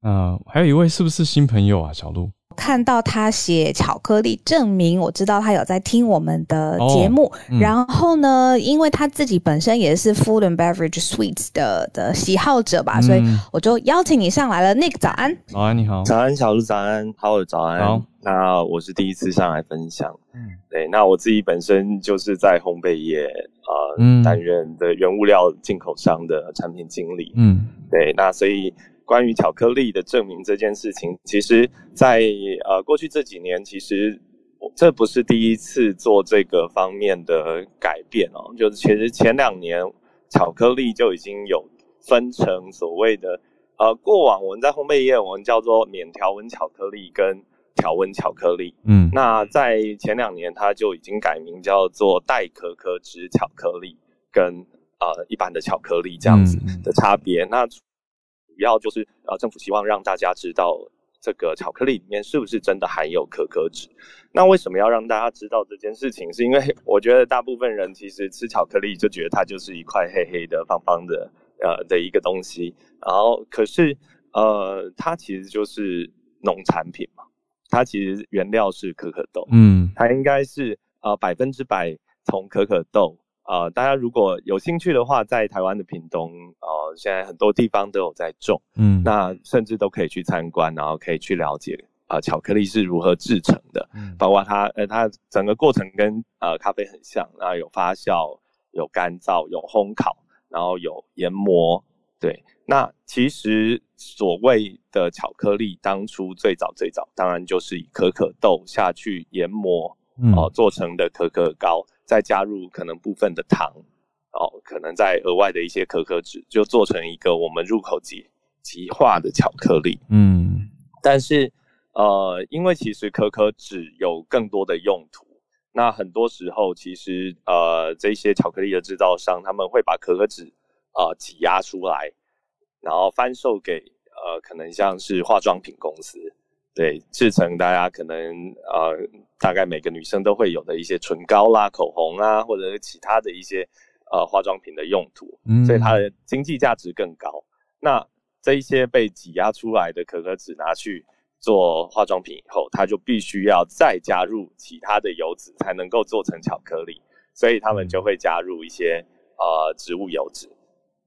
那还有一位是不是新朋友啊，小鹿？看到他写巧克力证明，我知道他有在听我们的节目。然后呢，因为他自己本身也是 food and beverage sweets 的的喜好者吧，所以我就邀请你上来了。Nick，早安。早安，你好。早安，小鹿，早安。好，早安。好。那我是第一次上来分享。嗯。对，那我自己本身就是在烘焙业啊担任的原物料进口商的产品经理。嗯。对，那所以。关于巧克力的证明这件事情，其实，在呃过去这几年，其实这不是第一次做这个方面的改变哦。就是其实前两年，巧克力就已经有分成所谓的呃，过往我们在烘焙业我们叫做免调温巧克力跟调温巧克力。嗯，那在前两年，它就已经改名叫做代可可脂巧克力跟呃一般的巧克力这样子的差别。那主要就是呃，政府希望让大家知道这个巧克力里面是不是真的含有可可脂。那为什么要让大家知道这件事情？是因为我觉得大部分人其实吃巧克力就觉得它就是一块黑黑的、方方的呃的一个东西。然后可是呃，它其实就是农产品嘛，它其实原料是可可豆，嗯，它应该是呃百分之百从可可豆。呃，大家如果有兴趣的话，在台湾的屏东，呃，现在很多地方都有在种，嗯，那甚至都可以去参观，然后可以去了解，啊，巧克力是如何制成的，嗯，包括它，呃，它整个过程跟呃咖啡很像，然后有发酵、有干燥、有烘烤，然后有研磨，对，那其实所谓的巧克力，当初最早最早，当然就是以可可豆下去研磨，哦，做成的可可膏。再加入可能部分的糖，哦，可能再额外的一些可可脂，就做成一个我们入口即即化的巧克力。嗯，但是呃，因为其实可可脂有更多的用途，那很多时候其实呃，这些巧克力的制造商他们会把可可脂啊挤压出来，然后翻售给呃，可能像是化妆品公司。对，制成大家可能呃，大概每个女生都会有的一些唇膏啦、口红啊，或者是其他的一些呃化妆品的用途，所以它的经济价值更高。那这一些被挤压出来的可可脂拿去做化妆品以后，它就必须要再加入其他的油脂才能够做成巧克力，所以他们就会加入一些呃植物油脂，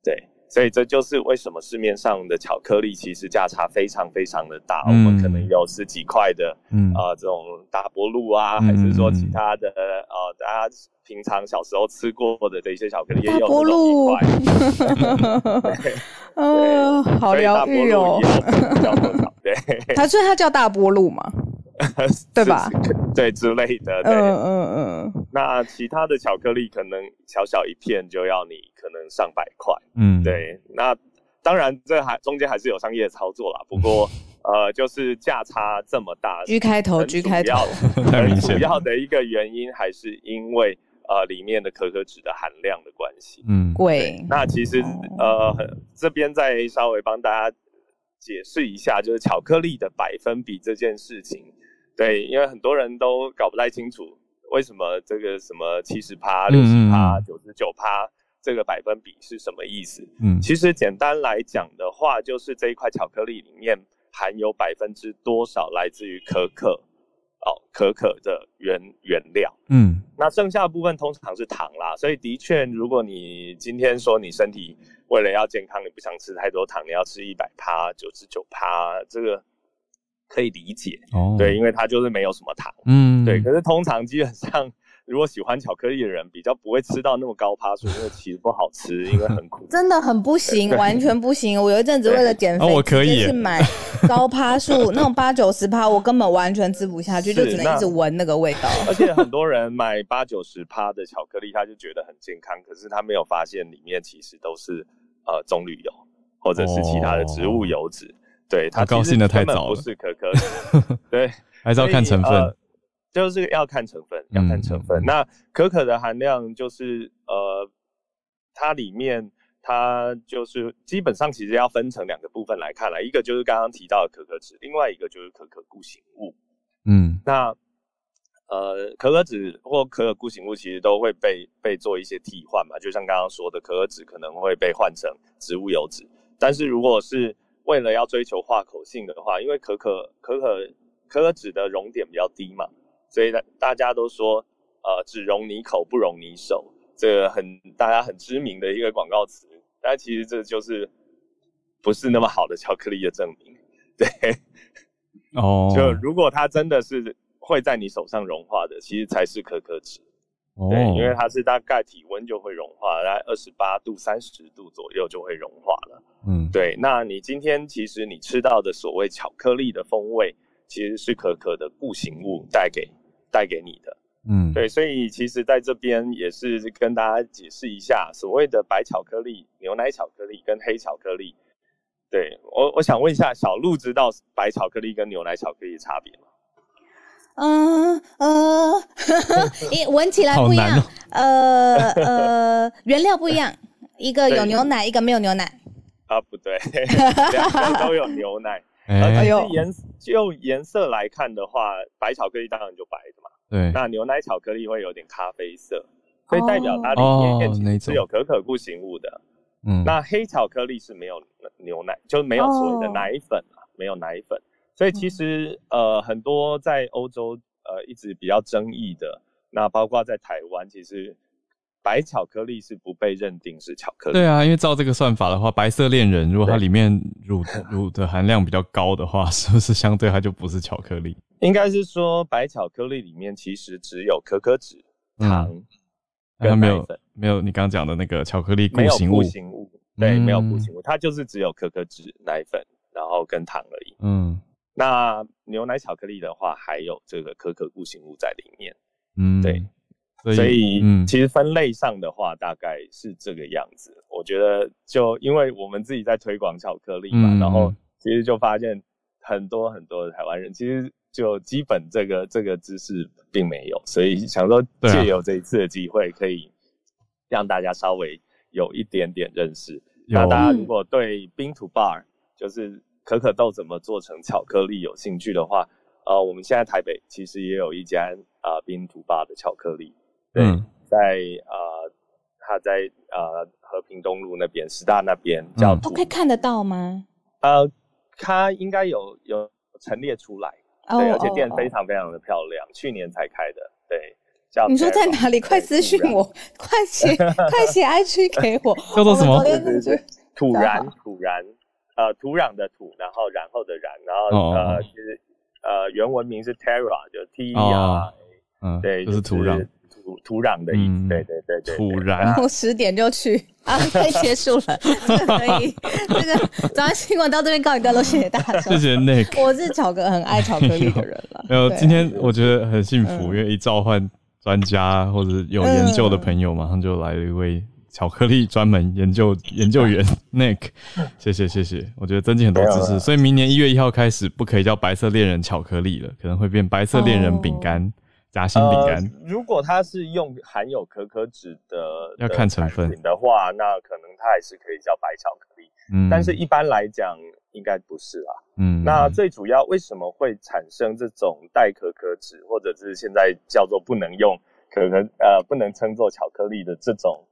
对。所以这就是为什么市面上的巧克力其实价差非常非常的大，我们可能有十几块的，嗯啊这种大波露啊，还是说其他的呃大家平常小时候吃过的这些巧克力 也有这种一块，嗯，好疗愈哦，对，它所以它叫大波露嘛。对吧？对之类的，对，嗯嗯嗯。那其他的巧克力可能小小一片就要你可能上百块，嗯，对。那当然这还中间还是有商业操作啦。不过呃，就是价差这么大，G 开头，G 开头，很主要的一个原因还是因为呃里面的可可脂的含量的关系，嗯，贵。那其实呃这边再稍微帮大家解释一下，就是巧克力的百分比这件事情。对，因为很多人都搞不太清楚为什么这个什么七十趴、六十趴、九十九趴这个百分比是什么意思？嗯，其实简单来讲的话，就是这一块巧克力里面含有百分之多少来自于可可哦，可可的原原料。嗯，那剩下的部分通常是糖啦。所以的确，如果你今天说你身体为了要健康，你不想吃太多糖，你要吃一百趴、九十九趴这个。可以理解，哦对，因为它就是没有什么糖，嗯，对。可是通常基本上，如果喜欢巧克力的人，比较不会吃到那么高趴数，因为其实不好吃，因为很苦，真的很不行，完全不行。我有一阵子为了减肥，我可以去买高趴数那种八九十趴，我根本完全吃不下去，就只能一直闻那个味道。而且很多人买八九十趴的巧克力，他就觉得很健康，可是他没有发现里面其实都是呃棕榈油或者是其他的植物油脂。对他高兴的太早了，不是可可，对，还是要看成分，就是要看成分，要看成分。那可可的含量就是呃，它里面它就是基本上其实要分成两个部分来看了，一个就是刚刚提到的可可脂，另外一个就是可可固形物。嗯，那呃，可可脂或可可固形物其实都会被被做一些替换嘛，就像刚刚说的，可可脂可能会被换成植物油脂，但是如果是为了要追求化口性的话，因为可可可可可可脂的熔点比较低嘛，所以大大家都说，呃，只溶你口不溶你手，这个很大家很知名的一个广告词。但其实这就是不是那么好的巧克力的证明。对，哦，就如果它真的是会在你手上融化的，其实才是可可脂。对，因为它是大概体温就会融化，大概二十八度、三十度左右就会融化了。嗯，对。那你今天其实你吃到的所谓巧克力的风味，其实是可可的固形物带给带给你的。嗯，对。所以其实在这边也是跟大家解释一下，所谓的白巧克力、牛奶巧克力跟黑巧克力。对我，我想问一下，小鹿知道白巧克力跟牛奶巧克力的差别吗？嗯呃，一闻起来不一样，呃呃，原料不一样，一个有牛奶，一个没有牛奶。啊，不对，两个都有牛奶。哎呦，颜就颜色来看的话，白巧克力当然就白的嘛。对，那牛奶巧克力会有点咖啡色，所以代表它里面是有可可固形物的。嗯，那黑巧克力是没有牛奶，就没有所谓的奶粉啊，没有奶粉。所以其实呃很多在欧洲呃一直比较争议的，那包括在台湾，其实白巧克力是不被认定是巧克力。对啊，因为照这个算法的话，白色恋人如果它里面乳乳的含量比较高的话，是不是相对它就不是巧克力？应该是说白巧克力里面其实只有可可脂、糖，它没有没有你刚刚讲的那个巧克力固形物。固形物对，没有固形物，它就是只有可可脂、奶粉，然后跟糖而已。嗯。那牛奶巧克力的话，还有这个可可固形物在里面，嗯，对，所以其实分类上的话，大概是这个样子。我觉得，就因为我们自己在推广巧克力嘛，然后其实就发现很多很多的台湾人，其实就基本这个这个知识并没有，所以想说借由这一次的机会，可以让大家稍微有一点点认识。那大家如果对冰土 bar 就是。可可豆怎么做成巧克力？有兴趣的话，呃，我们现在台北其实也有一家啊冰土巴的巧克力，对，在呃，它在呃和平东路那边，师大那边叫。可以看得到吗？呃，它应该有有陈列出来，对，而且店非常非常的漂亮，去年才开的，对。叫你说在哪里？快私信我，快写 快写 IG 给我。叫做什么？土然土然，呃，土壤的土，然后然后的然，然后呃，其实呃，原文名是 Terra，就 T E R，嗯，对，就是土壤。土土壤的意思，对对对对，土然。我 十点就去啊，可以结束了，这 个可以。这个早上新闻到这边告一段落，谢谢大家。谢谢 Nick，我是巧克很爱巧克力的人了。没有，今天我觉得很幸福，因为一召唤专家或者有研究的朋友，马上就来了一位巧克力专门研究 研究员 Nick。谢谢谢谢，我觉得增进很多知识。所以明年一月一号开始，不可以叫白色恋人巧克力了，可能会变白色恋人饼干。夹心饼干，如果它是用含有可可脂的要看成分的话，那可能它还是可以叫白巧克力。嗯，但是一般来讲应该不是啦。嗯，那最主要为什么会产生这种带可可脂，或者是现在叫做不能用可可呃不能称作巧克力的这种呃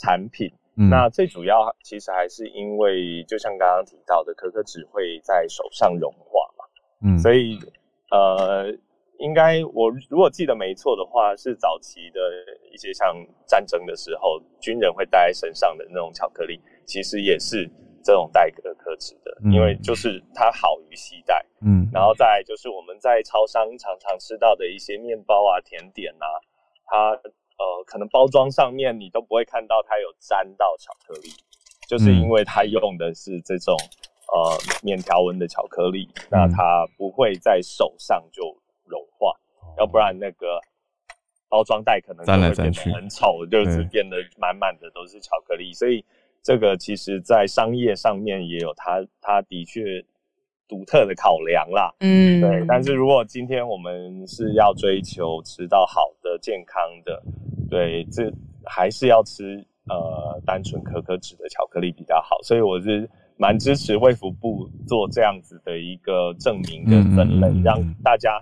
产品？那最主要其实还是因为，就像刚刚提到的，可可脂会在手上融化嘛。嗯，所以呃。应该我如果记得没错的话，是早期的一些像战争的时候，军人会带在身上的那种巧克力，其实也是这种带可可脂的，因为就是它好于携带。嗯，然后再就是我们在超商常常吃到的一些面包啊、甜点啊，它呃可能包装上面你都不会看到它有沾到巧克力，就是因为它用的是这种呃面条纹的巧克力，那它不会在手上就。融化，要不然那个包装袋可能就会变得很丑，就是变得满满的都是巧克力。所以这个其实，在商业上面也有它，它的确独特的考量啦。嗯，对。但是如果今天我们是要追求吃到好的、健康的，对，这还是要吃呃单纯可可脂的巧克力比较好。所以我是蛮支持卫福部做这样子的一个证明跟分类，让大家。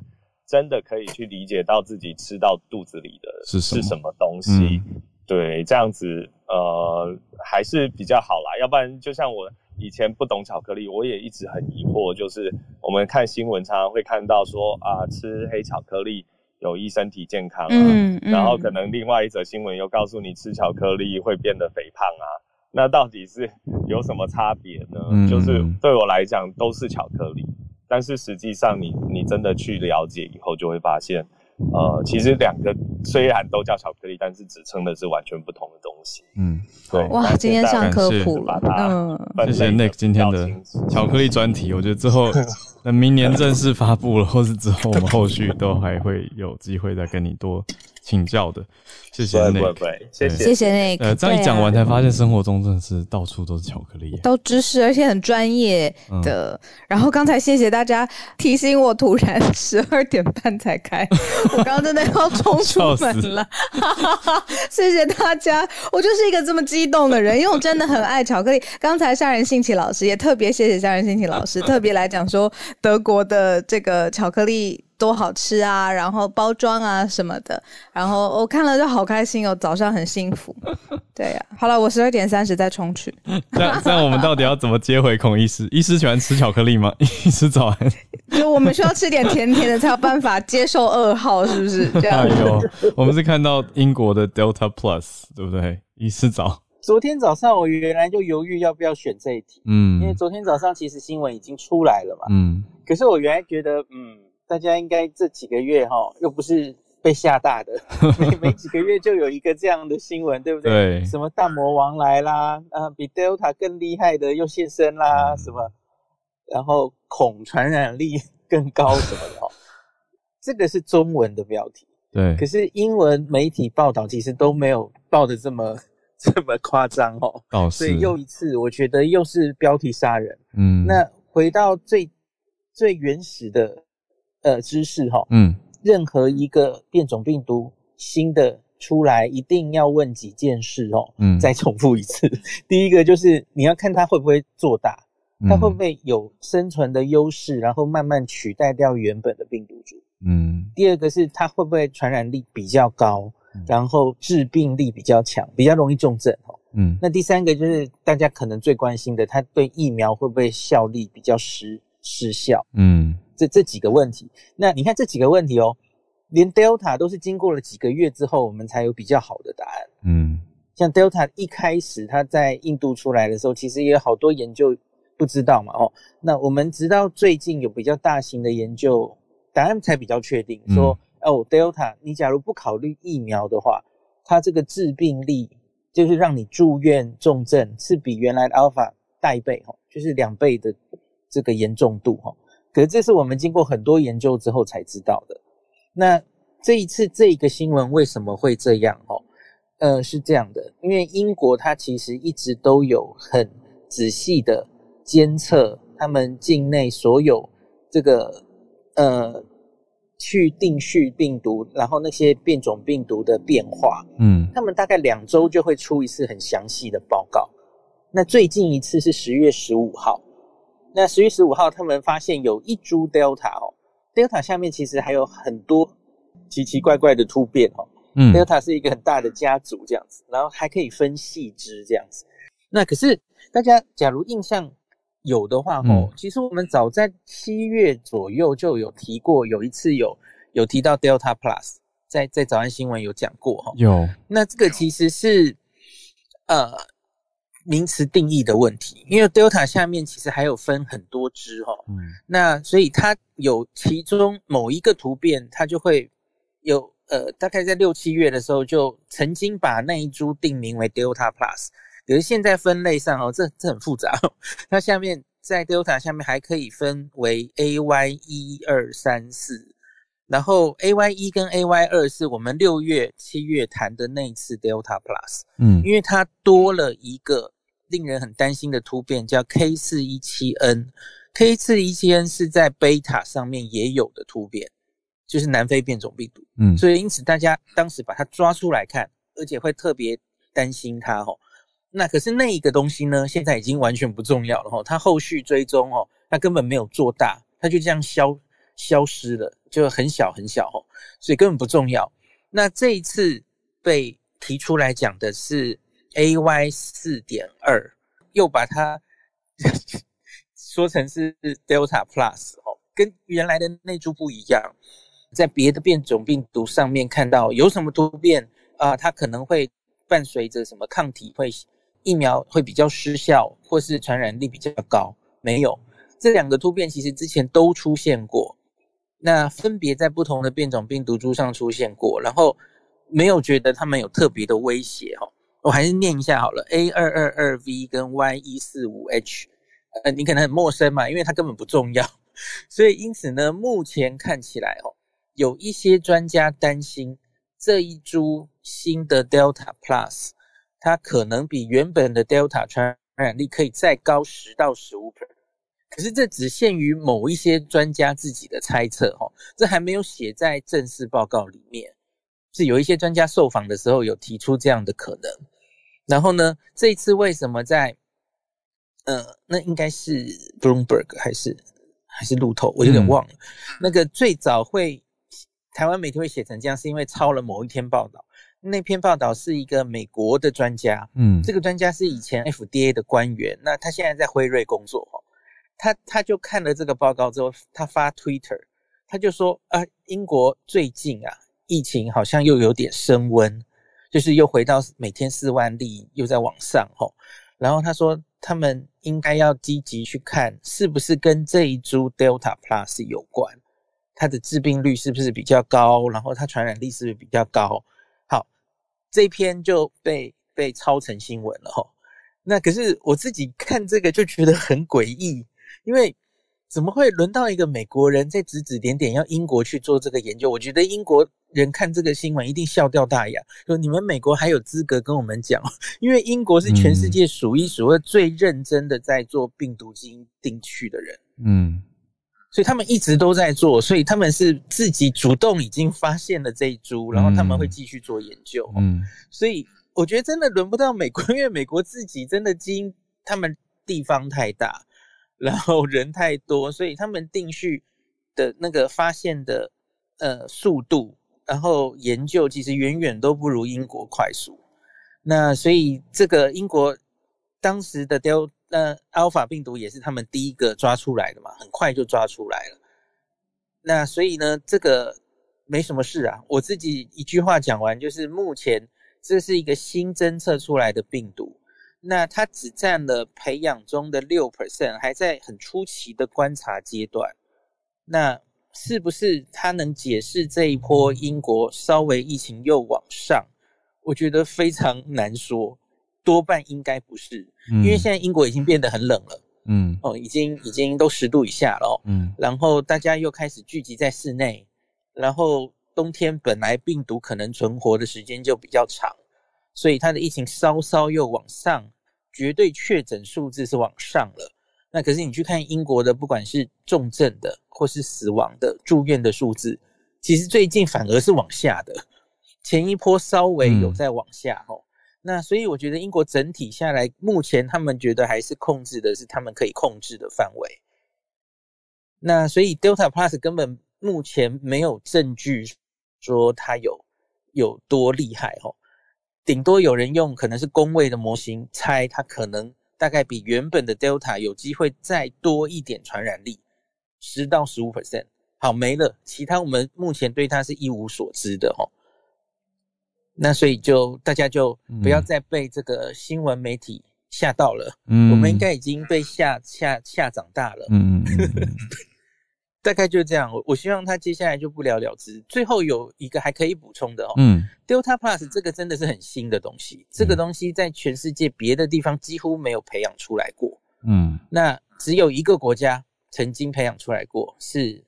真的可以去理解到自己吃到肚子里的是是什么东西，对，这样子呃还是比较好啦。要不然就像我以前不懂巧克力，我也一直很疑惑，就是我们看新闻常常会看到说啊吃黑巧克力有益身体健康啊，然后可能另外一则新闻又告诉你吃巧克力会变得肥胖啊，那到底是有什么差别呢？就是对我来讲都是巧克力。但是实际上，你你真的去了解以后，就会发现，呃，其实两个虽然都叫巧克力，但是只称的是完全不同的东西。嗯，对。哇，今天上科普了，嗯，谢谢 Nick 今天的巧克力专题。我觉得之后，等明年正式发布了，或是之后我们后续都还会有机会再跟你多。请教的，谢谢那个，谢谢谢谢那个。呃，这样一讲完才发现，生活中真的是到处都是巧克力，都知识，而且很专业的。然后刚才谢谢大家提醒我，突然十二点半才开，我刚刚真的要冲出门了。谢谢大家，我就是一个这么激动的人，因为我真的很爱巧克力。刚才夏仁信奇老师也特别谢谢夏仁信奇老师，特别来讲说德国的这个巧克力。多好吃啊！然后包装啊什么的，然后我看了就好开心哦，早上很幸福。对呀，好了，我十二点三十再冲去。这样这样，我们到底要怎么接回孔医师？医师喜欢吃巧克力吗？医师早安。就我们需要吃点甜甜的，才有办法接受二号，是不是？这样。哎呦，我们是看到英国的 Delta Plus，对不对？医师早。昨天早上我原来就犹豫要不要选这一题，嗯，因为昨天早上其实新闻已经出来了嘛，嗯，可是我原来觉得，嗯。大家应该这几个月哈，又不是被吓大的，每每几个月就有一个这样的新闻，对不对？对。什么大魔王来啦，啊，比 Delta 更厉害的又现身啦，什么，然后恐传染力更高什么的哦，这个是中文的标题。对。可是英文媒体报道其实都没有报的这么 这么夸张哦。哦。所以又一次，我觉得又是标题杀人。嗯。那回到最最原始的。呃，知识哈，嗯，任何一个变种病毒新的出来，一定要问几件事哦，嗯，再重复一次。第一个就是你要看它会不会做大，它会不会有生存的优势，然后慢慢取代掉原本的病毒株，嗯。第二个是它会不会传染力比较高，然后致病力比较强，比较容易重症哦，嗯。那第三个就是大家可能最关心的，它对疫苗会不会效力比较失。失效。嗯，这这几个问题，那你看这几个问题哦，连 Delta 都是经过了几个月之后，我们才有比较好的答案。嗯，像 Delta 一开始它在印度出来的时候，其实也有好多研究不知道嘛。哦，那我们直到最近有比较大型的研究，答案才比较确定，说哦，Delta 你假如不考虑疫苗的话，它这个致病力。就是让你住院重症是比原来的 Alpha 大一倍哈，就是两倍的这个严重度哈。可是这是我们经过很多研究之后才知道的。那这一次这个新闻为什么会这样哦？呃，是这样的，因为英国它其实一直都有很仔细的监测他们境内所有这个呃。去定序病毒，然后那些变种病毒的变化，嗯，他们大概两周就会出一次很详细的报告。那最近一次是十月十五号，那十月十五号他们发现有一株 Delta 哦，Delta 下面其实还有很多奇奇怪怪的突变哦，嗯，Delta 是一个很大的家族这样子，然后还可以分细枝这样子。那可是大家假如印象。有的话，吼，其实我们早在七月左右就有提过，有一次有有提到 Delta Plus，在在早安新闻有讲过，哈，有。那这个其实是呃名词定义的问题，因为 Delta 下面其实还有分很多支，哈，嗯，那所以它有其中某一个突变，它就会有呃，大概在六七月的时候就曾经把那一株定名为 Delta Plus。可是现在分类上哦，这这很复杂。它下面在 Delta 下面还可以分为 AY 一二三四，然后 AY 一跟 AY 二是我们六月七月谈的那一次 Delta Plus，嗯，因为它多了一个令人很担心的突变，叫 K 四一七 N，K 四一七 N 是在 Beta 上面也有的突变，就是南非变种病毒，嗯，所以因此大家当时把它抓出来看，而且会特别担心它，吼。那可是那一个东西呢？现在已经完全不重要了哈。它后续追踪哦，它根本没有做大，它就这样消消失了，就很小很小哦，所以根本不重要。那这一次被提出来讲的是 A Y 四点二，又把它说成是 Delta Plus 哦，跟原来的那株不一样。在别的变种病毒上面看到有什么突变啊？它可能会伴随着什么抗体会。疫苗会比较失效，或是传染力比较高？没有，这两个突变其实之前都出现过，那分别在不同的变种病毒株上出现过，然后没有觉得它们有特别的威胁哈。我还是念一下好了，A 二二二 V 跟 Y 一四五 H，呃，你可能很陌生嘛，因为它根本不重要，所以因此呢，目前看起来哦，有一些专家担心这一株新的 Delta Plus。它可能比原本的 Delta 传染力可以再高十到十五 per 可是这只限于某一些专家自己的猜测哈，这还没有写在正式报告里面。是有一些专家受访的时候有提出这样的可能。然后呢，这一次为什么在呃，那应该是 Bloomberg 还是还是路透，我有点忘了。那个最早会台湾媒体会写成这样，是因为抄了某一篇报道。那篇报道是一个美国的专家，嗯，这个专家是以前 FDA 的官员，那他现在在辉瑞工作，哈，他他就看了这个报告之后，他发 Twitter，他就说啊，英国最近啊，疫情好像又有点升温，就是又回到每天四万例，又在往上，吼，然后他说他们应该要积极去看，是不是跟这一株 Delta Plus 有关，它的致病率是不是比较高，然后它传染力是不是比较高。好这篇就被被抄成新闻了吼，那可是我自己看这个就觉得很诡异，因为怎么会轮到一个美国人在指指点点要英国去做这个研究？我觉得英国人看这个新闻一定笑掉大牙，说你们美国还有资格跟我们讲？因为英国是全世界数一数二最认真的在做病毒基因定序的人，嗯。所以他们一直都在做，所以他们是自己主动已经发现了这一株，然后他们会继续做研究。嗯，所以我觉得真的轮不到美国，因为美国自己真的基因，他们地方太大，然后人太多，所以他们定序的那个发现的呃速度，然后研究其实远远都不如英国快速。那所以这个英国当时的 Del 那 Alpha 病毒也是他们第一个抓出来的嘛，很快就抓出来了。那所以呢，这个没什么事啊。我自己一句话讲完，就是目前这是一个新侦测出来的病毒，那它只占了培养中的六 percent，还在很初期的观察阶段。那是不是它能解释这一波英国稍微疫情又往上？我觉得非常难说，多半应该不是，因为现在英国已经变得很冷了，嗯，哦，已经已经都十度以下了，嗯，然后大家又开始聚集在室内，然后冬天本来病毒可能存活的时间就比较长，所以它的疫情稍稍又往上，绝对确诊数字是往上了。那可是你去看英国的，不管是重症的或是死亡的住院的数字，其实最近反而是往下的。前一波稍微有在往下哦，那所以我觉得英国整体下来，目前他们觉得还是控制的是他们可以控制的范围。那所以 Delta Plus 根本目前没有证据说它有有多厉害哦，顶多有人用可能是工位的模型猜它可能大概比原本的 Delta 有机会再多一点传染力，十到十五 percent。好没了，其他我们目前对它是一无所知的哦。那所以就大家就不要再被这个新闻媒体吓到了。嗯，我们应该已经被吓吓吓长大了。嗯嗯大概就这样。我我希望他接下来就不了了之。最后有一个还可以补充的哦。嗯，Delta Plus 这个真的是很新的东西。这个东西在全世界别的地方几乎没有培养出来过。嗯，那只有一个国家曾经培养出来过，是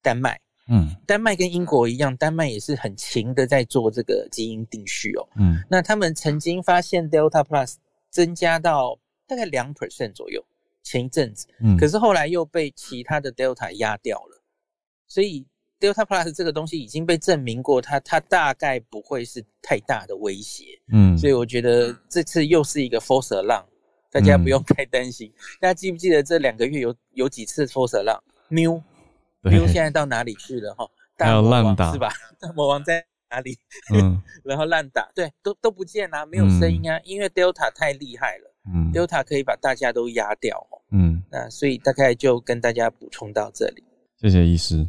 丹麦。嗯，丹麦跟英国一样，丹麦也是很勤的在做这个基因定序哦。嗯，那他们曾经发现 Delta Plus 增加到大概两 percent 左右，前一阵子，嗯，可是后来又被其他的 Delta 压掉了，所以 Delta Plus 这个东西已经被证明过，它它大概不会是太大的威胁。嗯，所以我觉得这次又是一个 Force 浪，大家不用太担心。大家记不记得这两个月有有几次 Force 浪？喵。比如现在到哪里去了哈？还有烂打是吧？大魔王在哪里？嗯，然后烂打，对，都都不见啊，没有声音啊，因为 Delta 太厉害了，嗯，Delta 可以把大家都压掉，嗯，那所以大概就跟大家补充到这里。谢谢医师，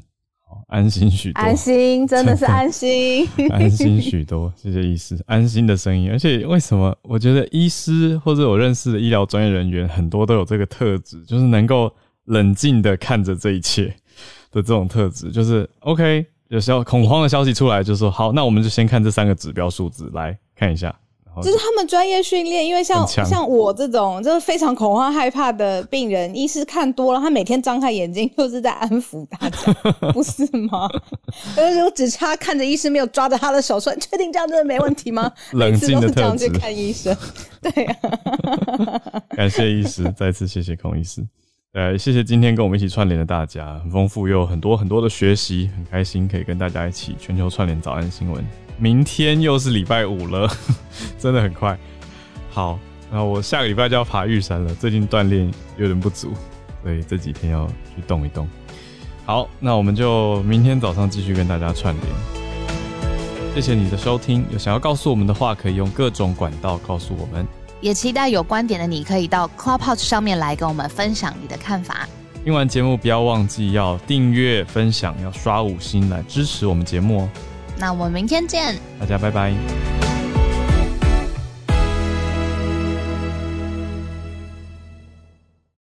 好，安心许多，安心，真的是安心，安心许多。谢谢医师，安心的声音。而且为什么？我觉得医师或者我认识的医疗专业人员很多都有这个特质，就是能够冷静的看着这一切。的这种特质就是 OK，有时候恐慌的消息出来，就说好，那我们就先看这三个指标数字来看一下。这是他们专业训练，因为像像我这种就是非常恐慌害怕的病人，医师看多了，他每天张开眼睛就是在安抚大家，不是吗？呃，我只差看着医师没有抓着他的手说：“确定这样真的没问题吗？” 冷静的特质。去看医生，对呀。感谢医师，再次谢谢孔医师。呃，谢谢今天跟我们一起串联的大家，很丰富又有很多很多的学习，很开心可以跟大家一起全球串联早安新闻。明天又是礼拜五了，真的很快。好，那我下个礼拜就要爬玉山了，最近锻炼有点不足，所以这几天要去动一动。好，那我们就明天早上继续跟大家串联。谢谢你的收听，有想要告诉我们的话，可以用各种管道告诉我们。也期待有观点的你可以到 Clubhouse 上面来跟我们分享你的看法。听完节目不要忘记要订阅、分享，要刷五星来支持我们节目哦。那我们明天见，大家拜拜。